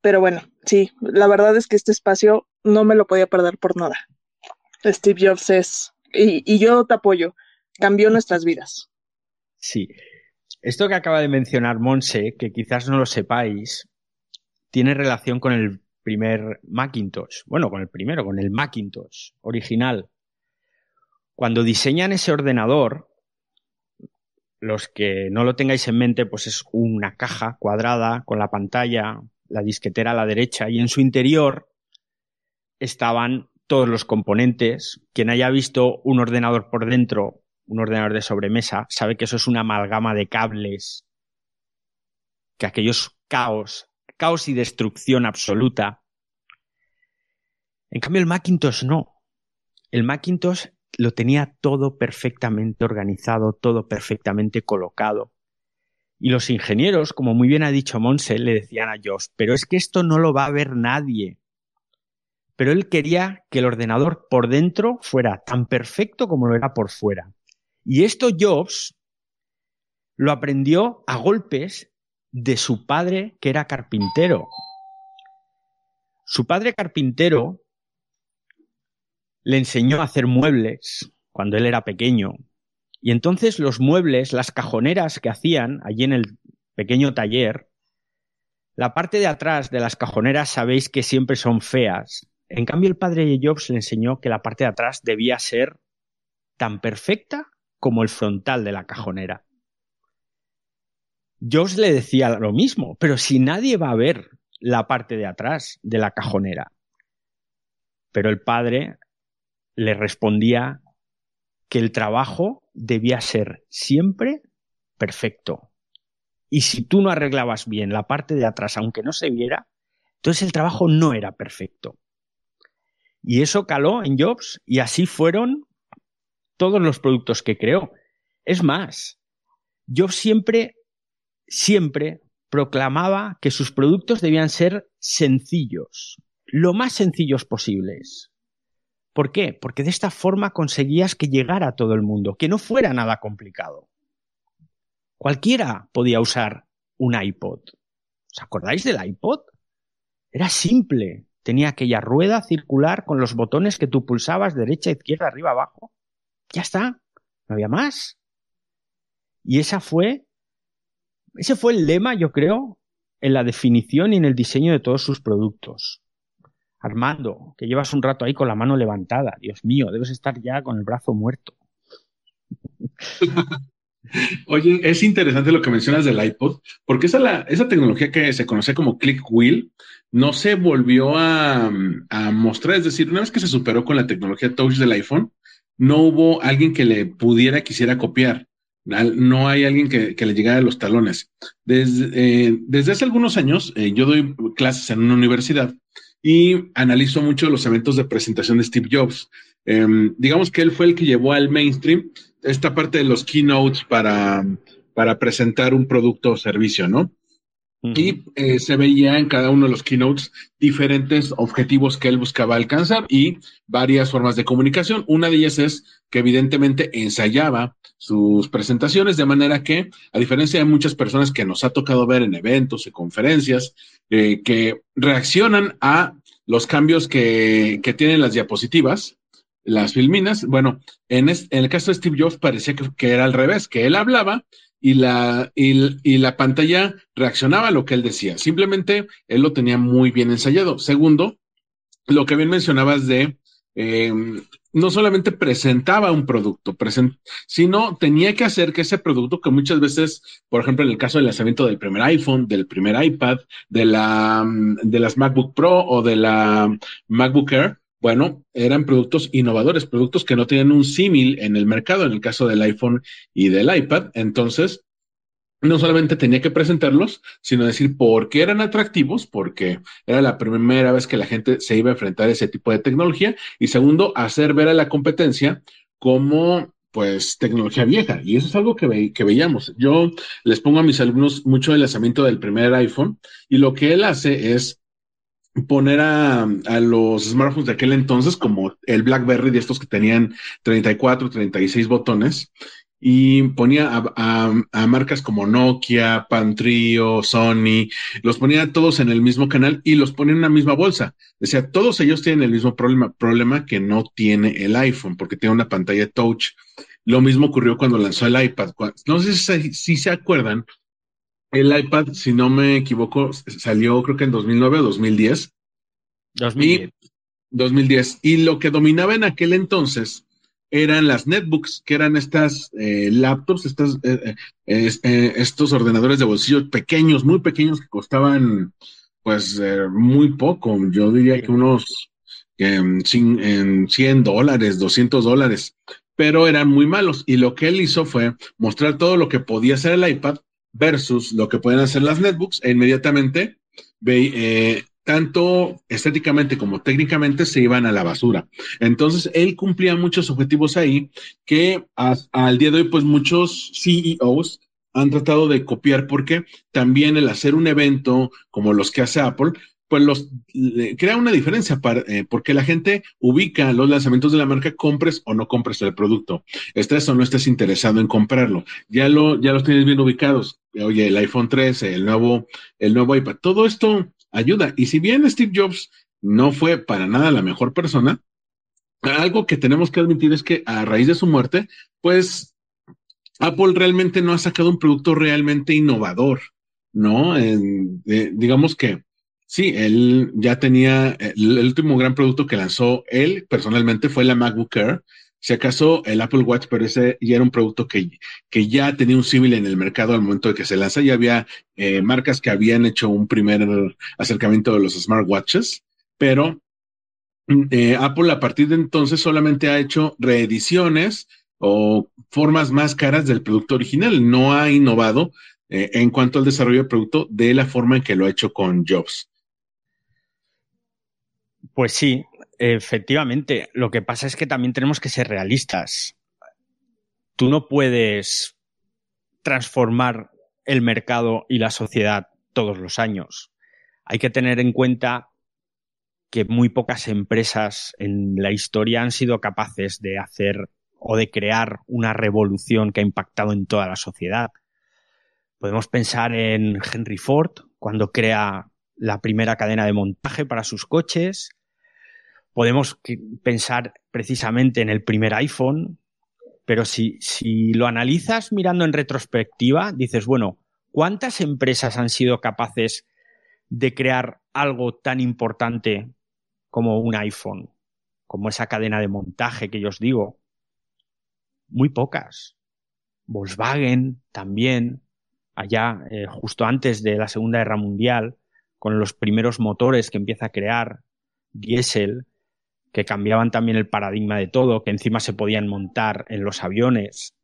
pero bueno, sí, la verdad es que este espacio no me lo podía perder por nada. Steve Jobs es y, yo te apoyo, cambió nuestras vidas. Sí. Esto que acaba de mencionar Monse, que quizás no lo sepáis, tiene relación con el primer Macintosh. Bueno, con el primero, con el Macintosh original. Cuando diseñan ese ordenador, los que no lo tengáis en mente, pues es una caja cuadrada con la pantalla, la disquetera a la derecha y en su interior estaban todos los componentes. Quien haya visto un ordenador por dentro, un ordenador de sobremesa, sabe que eso es una amalgama de cables, que aquellos caos, caos y destrucción absoluta. En cambio, el Macintosh no. El Macintosh lo tenía todo perfectamente organizado, todo perfectamente colocado. Y los ingenieros, como muy bien ha dicho Monse, le decían a Josh, pero es que esto no lo va a ver nadie. Pero él quería que el ordenador por dentro fuera tan perfecto como lo era por fuera. Y esto Jobs lo aprendió a golpes de su padre, que era carpintero. Su padre carpintero le enseñó a hacer muebles cuando él era pequeño. Y entonces los muebles, las cajoneras que hacían allí en el pequeño taller, la parte de atrás de las cajoneras sabéis que siempre son feas. En cambio, el padre de Jobs le enseñó que la parte de atrás debía ser tan perfecta como el frontal de la cajonera. Jobs le decía lo mismo, pero si nadie va a ver la parte de atrás de la cajonera. Pero el padre le respondía que el trabajo debía ser siempre perfecto. Y si tú no arreglabas bien la parte de atrás, aunque no se viera, entonces el trabajo no era perfecto. Y eso caló en Jobs y así fueron todos los productos que creó. Es más, Jobs siempre, siempre proclamaba que sus productos debían ser sencillos, lo más sencillos posibles. ¿Por qué? Porque de esta forma conseguías que llegara a todo el mundo, que no fuera nada complicado. Cualquiera podía usar un iPod. ¿Os acordáis del iPod? Era simple. Tenía aquella rueda circular con los botones que tú pulsabas derecha, izquierda, arriba, abajo. Ya está. No había más. Y esa fue, ese fue el lema, yo creo, en la definición y en el diseño de todos sus productos. Armando, que llevas un rato ahí con la mano levantada. Dios mío, debes estar ya con el brazo muerto. Oye, es interesante lo que mencionas del iPod, porque esa, tecnología que se conoce como click wheel no se volvió a, mostrar. Es decir, una vez que se superó con la tecnología touch del iPhone, no hubo alguien que le pudiera, quisiera copiar. No hay alguien que, le llegara a los talones. Desde, eh, desde hace algunos años, eh, yo doy clases en una universidad y analizo mucho los eventos de presentación de Steve Jobs. Em, digamos que él fue el que llevó al mainstream esta parte de los keynotes para, para presentar un producto o servicio, ¿no? Y eh, se veía en cada uno de los keynotes diferentes objetivos que él buscaba alcanzar y varias formas de comunicación. Una de ellas es que evidentemente ensayaba sus presentaciones de manera que, a diferencia de muchas personas que nos ha tocado ver en eventos y conferencias, eh, que reaccionan a los cambios que, que, tienen las diapositivas, las filminas. Bueno, en, en el caso de Steve Jobs parecía que, que, era al revés, que él hablaba y la, y, y, la pantalla reaccionaba a lo que él decía. Simplemente él lo tenía muy bien ensayado. Segundo, lo que bien mencionabas de eh, no solamente presentaba un producto, sino tenía que hacer que ese producto, que muchas veces, por ejemplo, en el caso del lanzamiento del primer iPhone, del primer iPad, de, la, de las MacBook Pro o de la MacBook Air, bueno, eran productos innovadores, productos que no tenían un símil en el mercado, en el caso del iPhone y del iPad. Entonces, no solamente tenía que presentarlos, sino decir por qué eran atractivos, porque era la primera vez que la gente se iba a enfrentar a ese tipo de tecnología. Y segundo, hacer ver a la competencia como pues tecnología vieja. Y eso es algo que, que veíamos. Yo les pongo a mis alumnos mucho el lanzamiento del primer iPhone y lo que él hace es poner a, a, los smartphones de aquel entonces, como el BlackBerry de estos que tenían 34, 36 botones, y ponía a, a, marcas como Nokia, Pantrio, Sony, los ponía todos en el mismo canal y los ponía en una misma bolsa. Decía, todos ellos tienen el mismo problema, problema que no tiene el iPhone, porque tiene una pantalla touch. Lo mismo ocurrió cuando lanzó el iPad. No sé si, si se acuerdan, el iPad, si no me equivoco, salió creo que en 2009 o 2010. 2010. Y 2010. Y lo que dominaba en aquel entonces eran las netbooks, que eran estas eh, laptops, estas, eh, eh, estos ordenadores de bolsillo pequeños, muy pequeños que costaban pues muy poco, yo diría que unos en 100 dólares, 200 dólares, pero eran muy malos. Y lo que él hizo fue mostrar todo lo que podía hacer el iPad versus lo que pueden hacer las netbooks e inmediatamente ve, tanto estéticamente como técnicamente se iban a la basura. Entonces, él cumplía muchos objetivos ahí que al día de hoy, pues muchos CEOs han tratado de copiar porque también el hacer un evento como los que hace Apple, pues los crea una diferencia eh, porque la gente ubica los lanzamientos de la marca, compres o no compres el producto, estés o no estés interesado en comprarlo, ya lo, ya los tienes bien ubicados. Oye, el iPhone 13, el nuevo, el nuevo iPad, todo esto ayuda. Y si bien Steve Jobs no fue para nada la mejor persona, algo que tenemos que admitir es que a raíz de su muerte, pues Apple realmente no ha sacado un producto realmente innovador, ¿no? digamos que sí, él ya tenía, el, último gran producto que lanzó él personalmente fue la MacBook Air, si acaso el Apple Watch, pero ese ya era un producto que, que ya tenía un civil en el mercado al momento de que se lanza. Ya había eh, marcas que habían hecho un primer acercamiento de los smartwatches, pero mm, eh, Apple a partir de entonces solamente ha hecho reediciones o formas más caras del producto original. No ha innovado eh, en cuanto al desarrollo del producto de la forma en que lo ha hecho con Jobs. Pues sí, Efectivamente, lo que pasa es que también tenemos que ser realistas. Tú no puedes transformar el mercado y la sociedad todos los años. Hay que tener en cuenta que muy pocas empresas en la historia han sido capaces de hacer o de crear una revolución que ha impactado en toda la sociedad. Podemos pensar en Henry Ford, cuando crea la primera cadena de montaje para sus coches, podemos pensar precisamente en el primer iPhone, pero si, lo analizas mirando en retrospectiva, dices, bueno, ¿cuántas empresas han sido capaces de crear algo tan importante como un iPhone, como esa cadena de montaje que yo os digo? Muy pocas. Volkswagen también, allá eh, justo antes de la Segunda Guerra Mundial, con los primeros motores que empieza a crear, diésel, que cambiaban también el paradigma de todo, que encima se podían montar en los aviones.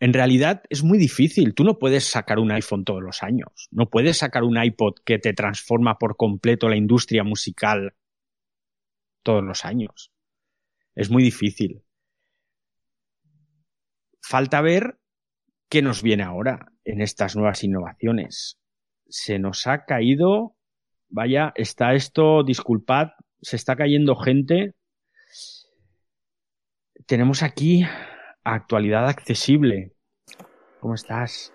En realidad es muy difícil. Tú no puedes sacar un iPhone todos los años. No puedes sacar un iPod que te transforma por completo la industria musical todos los años. Es muy difícil. Falta ver qué nos viene ahora en estas nuevas innovaciones. Se nos ha caído, vaya, está esto, disculpad, se está cayendo gente. Tenemos aquí actualidad accesible. ¿Cómo estás?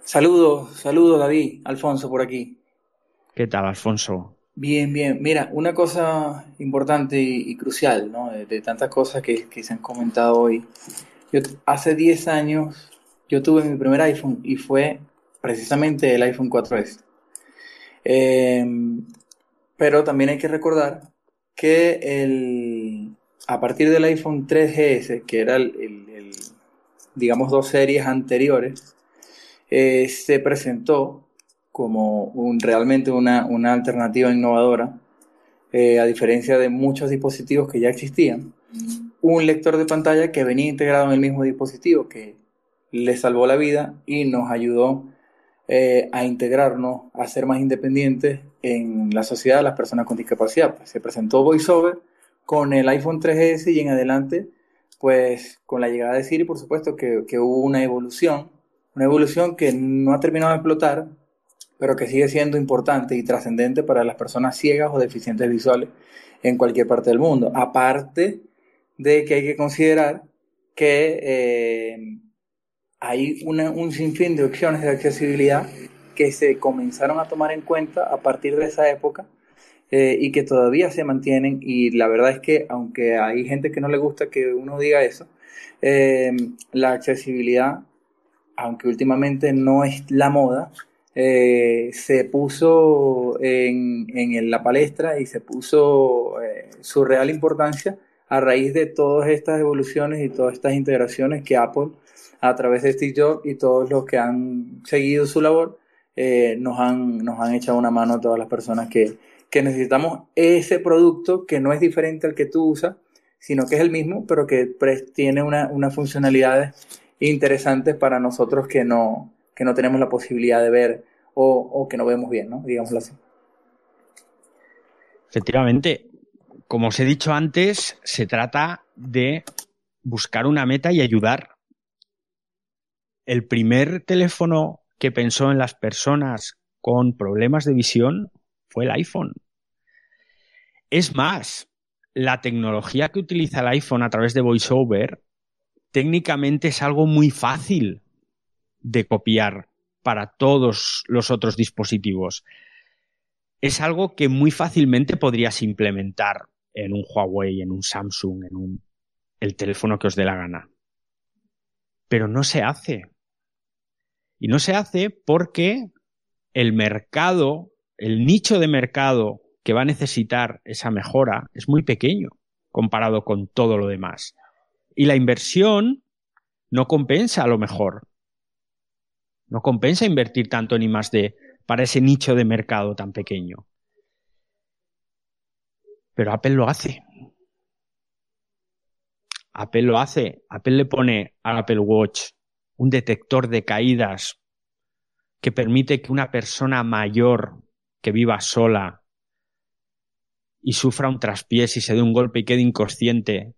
Saludos, saludos David, Alfonso por aquí. ¿Qué tal, Alfonso? Bien, bien. Mira, una cosa importante y, crucial, ¿no? De, tantas cosas que, se han comentado hoy. Yo, hace 10 años yo tuve mi primer iPhone y fue precisamente el iPhone 4S. Eh, pero también hay que recordar que el, a partir del iPhone 3GS, que era el, digamos dos series anteriores, eh, se presentó como un, realmente una, alternativa innovadora, eh, a diferencia de muchos dispositivos que ya existían, un lector de pantalla que venía integrado en el mismo dispositivo, que le salvó la vida y nos ayudó eh, a integrarnos, a ser más independientes en la sociedad de las personas con discapacidad. Pues se presentó VoiceOver con el iPhone 3GS y en adelante, pues con la llegada de Siri, por supuesto que, que hubo una evolución, una evolución que no ha terminado de explotar, pero que sigue siendo importante y trascendente para las personas ciegas o deficientes visuales en cualquier parte del mundo. Aparte de que hay que considerar que eh, hay un sinfín de opciones de accesibilidad que se comenzaron a tomar en cuenta a partir de esa época eh, y que todavía se mantienen. Y la verdad es que, aunque hay gente que no le gusta que uno diga eso, eh, la accesibilidad, aunque últimamente no es la moda, eh, se puso en, en, la palestra y se puso su real importancia a raíz de todas estas evoluciones y todas estas integraciones que Apple, a través de Steve Jobs y todos los que han seguido su labor, eh, nos, han, nos han echado una mano a todas las personas que, que necesitamos ese producto que no es diferente al que tú usas, sino que es el mismo, pero que tiene unas una funcionalidades interesantes para nosotros que no, que no tenemos la posibilidad de ver o, o que no vemos bien, ¿no? Digámoslo así. Efectivamente, como os he dicho antes, se trata de buscar una meta y ayudar. El primer teléfono que pensó en las personas con problemas de visión fue el iPhone. Es más, la tecnología que utiliza el iPhone a través de VoiceOver técnicamente es algo muy fácil de copiar para todos los otros dispositivos. Es algo que muy fácilmente podrías implementar en un Huawei, en un Samsung, en un, el teléfono que os dé la gana. Pero no se hace. Y no se hace porque el mercado, el nicho de mercado que va a necesitar esa mejora es muy pequeño comparado con todo lo demás. Y la inversión no compensa a lo mejor. No compensa invertir tanto ni más de para ese nicho de mercado tan pequeño. Pero Apple lo hace. Apple lo hace. Apple le pone al Apple Watch un detector de caídas que permite que una persona mayor que viva sola y sufra un traspiés y se dé un golpe y quede inconsciente,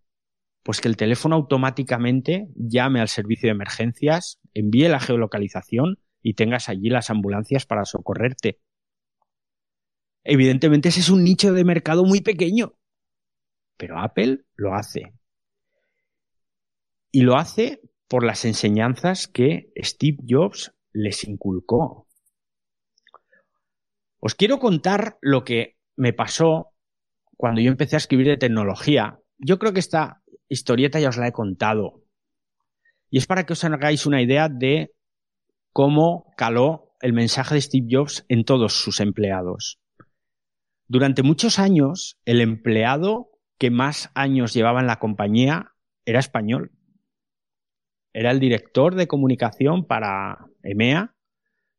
pues que el teléfono automáticamente llame al servicio de emergencias, envíe la geolocalización y tengas allí las ambulancias para socorrerte. Evidentemente ese es un nicho de mercado muy pequeño, pero Apple lo hace. Y lo hace por las enseñanzas que Steve Jobs les inculcó. Os quiero contar lo que me pasó cuando yo empecé a escribir de tecnología. Yo creo que esta historieta ya os la he contado. Y es para que os hagáis una idea de cómo caló el mensaje de Steve Jobs en todos sus empleados. Durante muchos años, el empleado que más años llevaba en la compañía era español. Era el director de comunicación para EMEA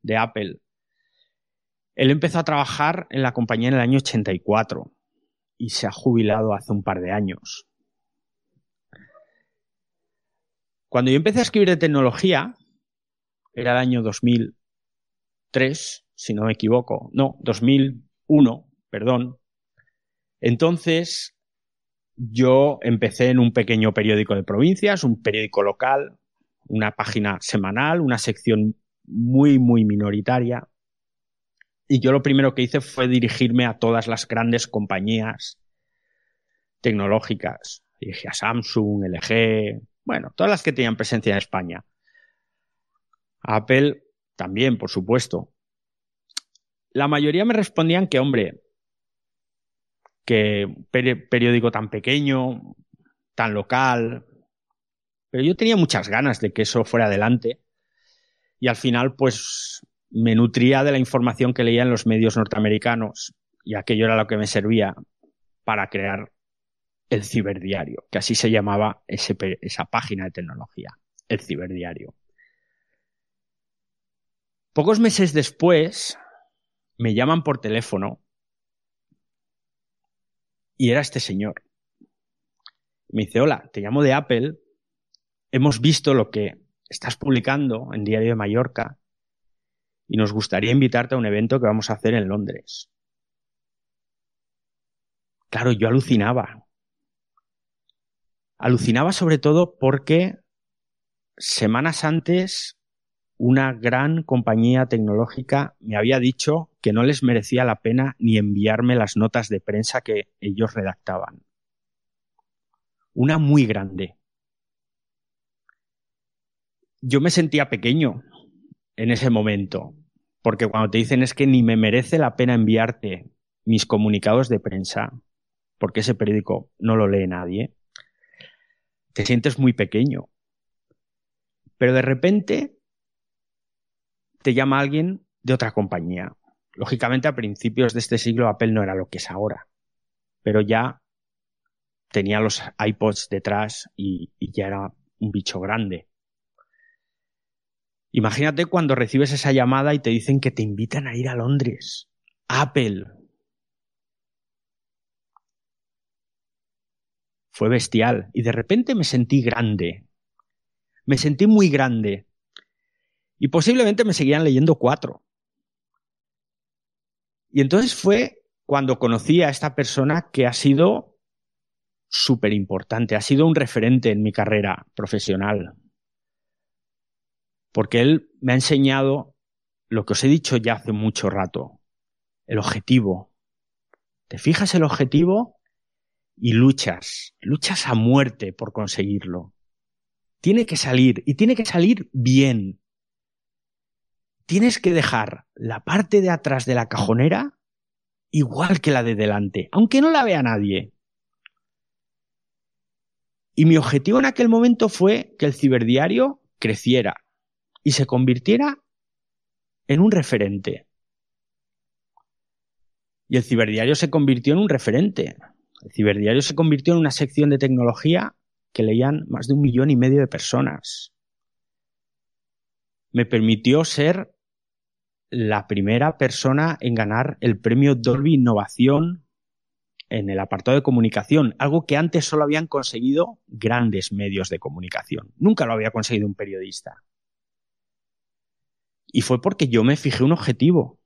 de Apple. Él empezó a trabajar en la compañía en el año 84 y se ha jubilado hace un par de años. Cuando yo empecé a escribir de tecnología, era el año 2003, si no me equivoco, no, 2001, perdón. Entonces, yo empecé en un pequeño periódico de provincias, un periódico local, una página semanal, una sección muy, muy minoritaria. Y yo lo primero que hice fue dirigirme a todas las grandes compañías tecnológicas. Dirigí a Samsung, LG, bueno, todas las que tenían presencia en España. Apple también, por supuesto. La mayoría me respondían que, hombre, que periódico tan pequeño, tan local. Pero yo tenía muchas ganas de que eso fuera adelante. Y al final, pues, me nutría de la información que leía en los medios norteamericanos. Y aquello era lo que me servía para crear el ciberdiario, que así se llamaba esa página de tecnología, el ciberdiario. Pocos meses después, me llaman por teléfono y era este señor. Me dice, hola, te llamo de Apple. Hemos visto lo que estás publicando en Diario de Mallorca y nos gustaría invitarte a un evento que vamos a hacer en Londres. Claro, yo alucinaba. Alucinaba sobre todo porque semanas antes una gran compañía tecnológica me había dicho que no les merecía la pena ni enviarme las notas de prensa que ellos redactaban. Una muy grande. Yo me sentía pequeño en ese momento, porque cuando te dicen es que ni me merece la pena enviarte mis comunicados de prensa, porque ese periódico no lo lee nadie, te sientes muy pequeño. Pero de repente te llama alguien de otra compañía. Lógicamente, a principios de este siglo Apple no era lo que es ahora, pero ya tenía los iPods detrás y, ya era un bicho grande. Imagínate cuando recibes esa llamada y te dicen que te invitan a ir a Londres. Apple. Fue bestial. Y de repente me sentí grande. Me sentí muy grande. Y posiblemente me seguían leyendo cuatro. Y entonces fue cuando conocí a esta persona que ha sido súper importante, ha sido un referente en mi carrera profesional. Porque él me ha enseñado lo que os he dicho ya hace mucho rato, el objetivo. Te fijas el objetivo y luchas, luchas a muerte por conseguirlo. Tiene que salir y tiene que salir bien. Tienes que dejar la parte de atrás de la cajonera igual que la de delante, aunque no la vea nadie. Y mi objetivo en aquel momento fue que el ciberdiario creciera y se convirtiera en un referente. Y el ciberdiario se convirtió en un referente. El ciberdiario se convirtió en una sección de tecnología que leían más de un millón y medio de personas. Me permitió ser la primera persona en ganar el premio Dolby Innovación en el apartado de comunicación, algo que antes solo habían conseguido grandes medios de comunicación. Nunca lo había conseguido un periodista. Y fue porque yo me fijé un objetivo.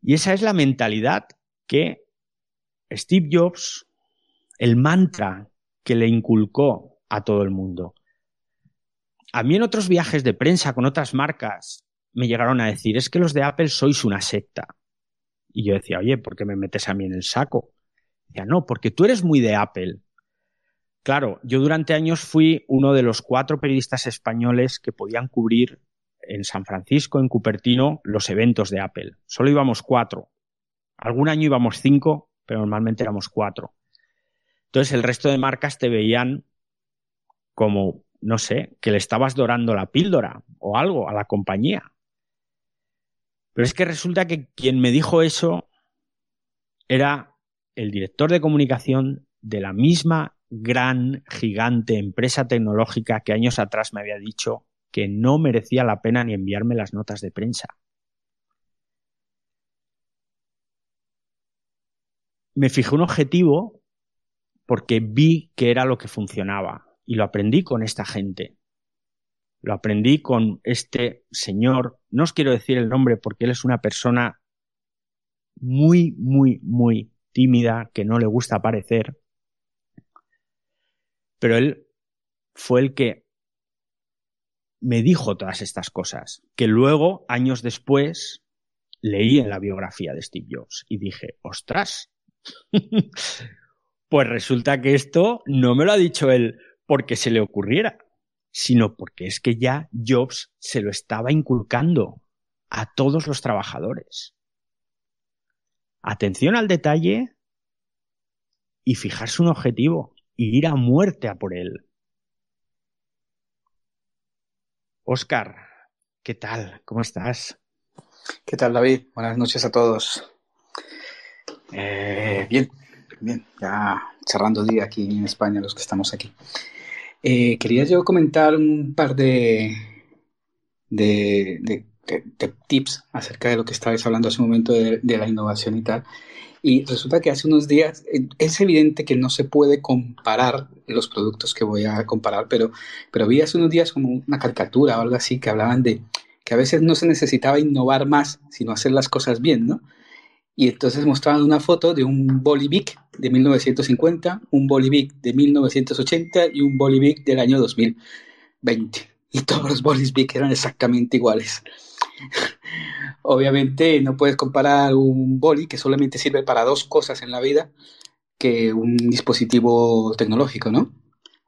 Y esa es la mentalidad que Steve Jobs, el mantra que le inculcó a todo el mundo. A mí en otros viajes de prensa con otras marcas me llegaron a decir, es que los de Apple sois una secta. Y yo decía, oye, ¿por qué me metes a mí en el saco? Decía, no, porque tú eres muy de Apple. Claro, yo durante años fui uno de los cuatro periodistas españoles que podían cubrir en San Francisco, en Cupertino, los eventos de Apple. Solo íbamos cuatro. Algún año íbamos cinco, pero normalmente éramos cuatro. Entonces el resto de marcas te veían como, no sé, que le estabas dorando la píldora o algo a la compañía. Pero es que resulta que quien me dijo eso era el director de comunicación de la misma gran, gigante empresa tecnológica que años atrás me había dicho que no merecía la pena ni enviarme las notas de prensa. Me fijé un objetivo porque vi que era lo que funcionaba y lo aprendí con esta gente. Lo aprendí con este señor, no os quiero decir el nombre porque él es una persona muy, muy, muy tímida, que no le gusta aparecer, pero él fue el que me dijo todas estas cosas, que luego, años después, leí en la biografía de Steve Jobs y dije, ostras, pues resulta que esto no me lo ha dicho él porque se le ocurriera, sino porque es que ya Jobs se lo estaba inculcando a todos los trabajadores. Atención al detalle y fijarse un objetivo y ir a muerte a por él. Oscar, ¿qué tal? ¿Cómo estás? ¿Qué tal, David? Buenas noches a todos. Eh, bien, bien, ya cerrando día aquí en España, los que estamos aquí. Eh, quería yo comentar un par de, de, tips acerca de lo que estabais hablando hace un momento de, la innovación y tal. Y resulta que hace unos días eh, es evidente que no se puede comparar los productos que voy a comparar, pero, pero vi hace unos días como una caricatura o algo así que hablaban de que a veces no se necesitaba innovar más, sino hacer las cosas bien, ¿no? Y entonces mostraban una foto de un Bolivic de 1950, un Bolivic de 1980 y un Bolivic del año 2020. Y todos los Bolivic eran exactamente iguales. Obviamente no puedes comparar un boli que solamente sirve para dos cosas en la vida que un dispositivo tecnológico, ¿no?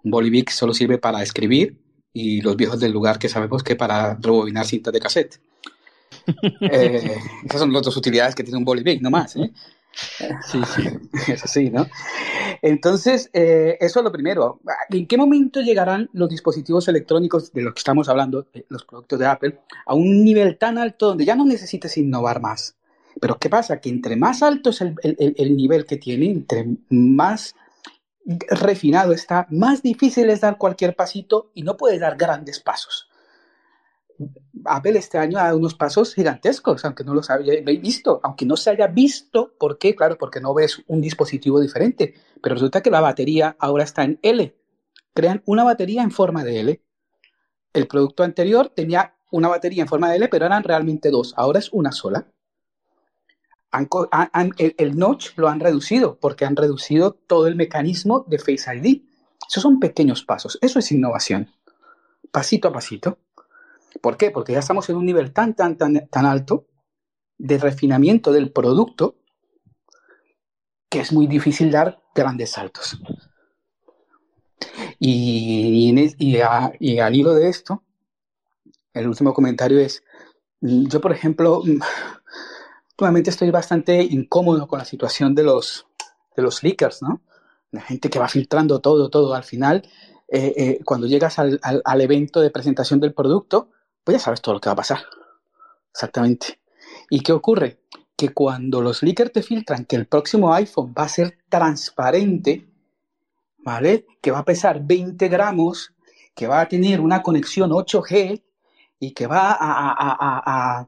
Un bolivic solo sirve para escribir y los viejos del lugar que sabemos que para rebobinar cintas de cassette. Eh, esas son las dos utilidades que tiene un bolivic, no más, ¿eh? Sí, sí. Es así, ¿no? Entonces, eh, eso es lo primero. ¿En qué momento llegarán los dispositivos electrónicos de los que estamos hablando, los productos de Apple, a un nivel tan alto donde ya no necesites innovar más? Pero ¿qué pasa? Que entre más alto es el, el nivel que tiene, entre más refinado está, más difícil es dar cualquier pasito y no puedes dar grandes pasos. Apple este año ha dado unos pasos gigantescos, aunque no los haya visto, aunque no se haya visto. ¿Por qué? Claro, porque no ves un dispositivo diferente. Pero resulta que la batería ahora está en L. Crean una batería en forma de L. El producto anterior tenía una batería en forma de L, pero eran realmente dos. Ahora es una sola. el, notch lo han reducido porque han reducido todo el mecanismo de Face ID. Esos son pequeños pasos. Eso es innovación. Pasito a pasito. ¿Por qué? Porque ya estamos en un nivel tan, tan, tan, tan alto de refinamiento del producto que es muy difícil dar grandes saltos. Y, y, al hilo de esto, el último comentario es, yo por ejemplo, últimamente estoy bastante incómodo con la situación de los, de los leakers, ¿no? La gente que va filtrando todo, todo. Al final, eh, eh, cuando llegas al, al, evento de presentación del producto, pues ya sabes todo lo que va a pasar. Exactamente. ¿Y qué ocurre? Que cuando los leakers te filtran que el próximo iPhone va a ser transparente, ¿vale? Que va a pesar 20 gramos, que va a tener una conexión 8G y que va a,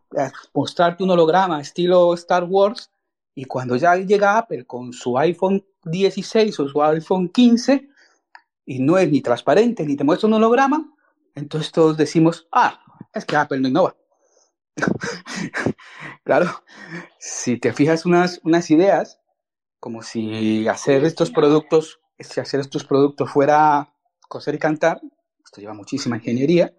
mostrarte un holograma estilo Star Wars, y cuando ya llega Apple con su iPhone 16 o su iPhone 15, y no es ni transparente ni te muestra un holograma, entonces todos decimos, ah, es que Apple no innova. claro, si te fijas unas, unas ideas, como si hacer estos productos, si hacer estos productos fuera coser y cantar, esto lleva muchísima ingeniería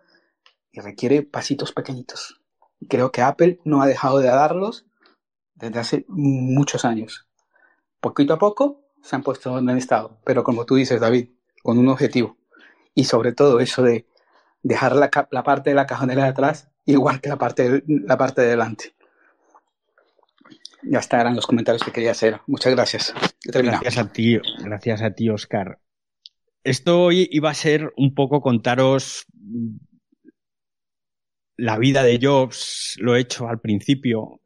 y requiere pasitos pequeñitos. Creo que Apple no ha dejado de darlos desde hace muchos años. Poquito a poco se han puesto en el estado, pero como tú dices, David, con un objetivo. Y sobre todo eso de dejar la, parte de la cajonera de atrás igual que la parte de, la parte de delante. Ya estarán los comentarios que quería hacer. Muchas gracias. Gracias a ti, gracias a ti, Oscar. Esto hoy iba a ser un poco contaros la vida de Jobs, lo he hecho al principio.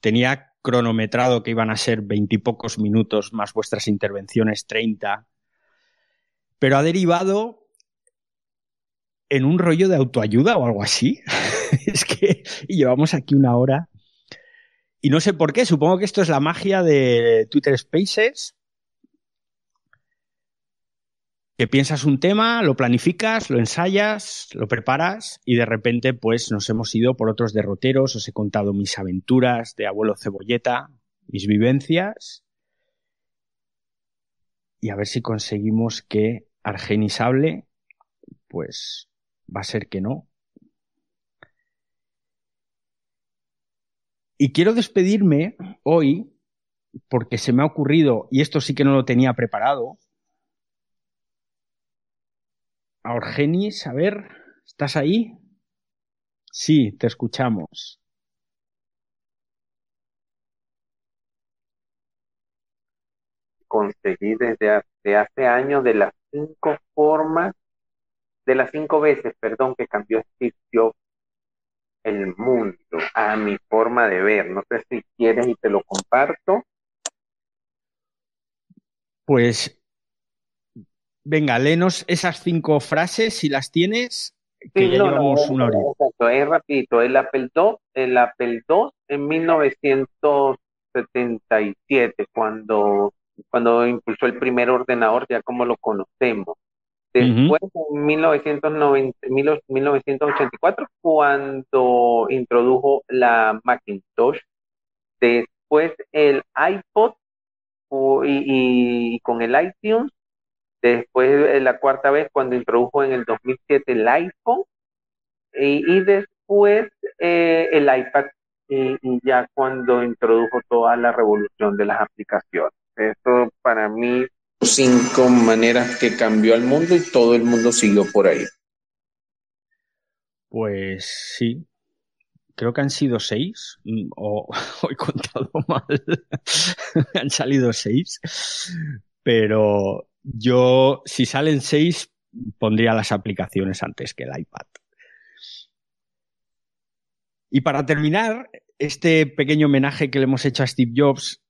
Tenía cronometrado que iban a ser veintipocos minutos más vuestras intervenciones, treinta. Pero ha derivado en un rollo de autoayuda o algo así. es que llevamos aquí una hora. Y no sé por qué, supongo que esto es la magia de Twitter Spaces. Que piensas un tema, lo planificas, lo ensayas, lo preparas y de repente pues nos hemos ido por otros derroteros, os he contado mis aventuras de abuelo cebolleta, mis vivencias y a ver si conseguimos que Argenis hable, pues va a ser que no. Y quiero despedirme hoy porque se me ha ocurrido, y esto sí que no lo tenía preparado. A Orgenis, a ver, ¿estás ahí? Sí, te escuchamos. Conseguí desde hace años de las cinco formas de las cinco veces, perdón, que cambió Steve Jobs el mundo a mi forma de ver. No sé si quieres y te lo comparto. Pues, venga, léenos esas cinco frases si las tienes, que ya llevamos una hora. es rapidito. El Apple II, el Apple II en 1977, cuando, cuando impulsó el primer ordenador, ya como lo conocemos. Después, en 1984, cuando introdujo la Macintosh. Después el iPod y, con el iTunes. Después, la cuarta vez, cuando introdujo en el 2007 el iPhone. Y, después eh, el iPad. Y, y ya cuando introdujo toda la revolución de las aplicaciones. Esto para mí cinco maneras que cambió al mundo y todo el mundo siguió por ahí. Pues sí, creo que han sido seis, mm, o, he contado mal, han salido seis, pero yo, si salen seis, pondría las aplicaciones antes que el iPad. Y para terminar, este pequeño homenaje que le hemos hecho a Steve Jobs,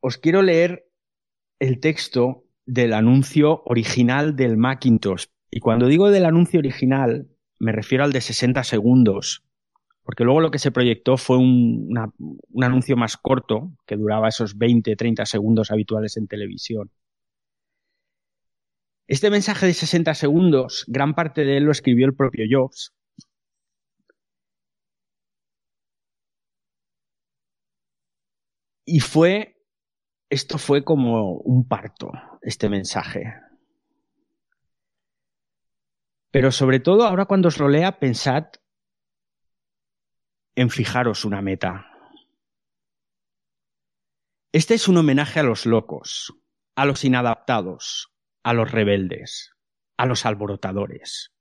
os quiero leer el texto del anuncio original del Macintosh. Y cuando digo del anuncio original, me refiero al de 60 segundos, porque luego lo que se proyectó fue un, un anuncio más corto, que duraba esos 20, 30 segundos habituales en televisión. Este mensaje de 60 segundos, gran parte de él lo escribió el propio Jobs. Y fue, esto fue como un parto, este mensaje. Pero sobre todo, ahora cuando os lo lea, pensad en fijaros una meta. Este es un homenaje a los locos, a los inadaptados, a los rebeldes, a los alborotadores,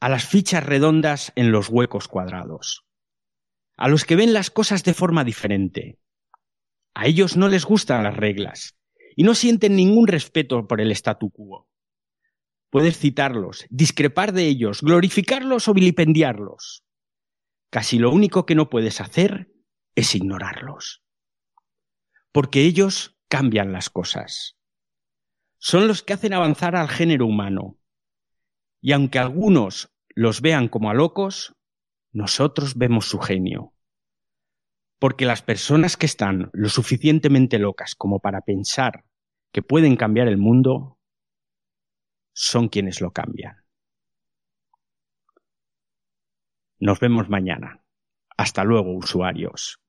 a las fichas redondas en los huecos cuadrados, a los que ven las cosas de forma diferente. A ellos no les gustan las reglas y no sienten ningún respeto por el statu quo. Puedes citarlos, discrepar de ellos, glorificarlos o vilipendiarlos. Casi lo único que no puedes hacer es ignorarlos. Porque ellos cambian las cosas. Son los que hacen avanzar al género humano. Y aunque algunos los vean como a locos, nosotros vemos su genio. Porque las personas que están lo suficientemente locas como para pensar que pueden cambiar el mundo son quienes lo cambian. Nos vemos mañana. Hasta luego, usuarios.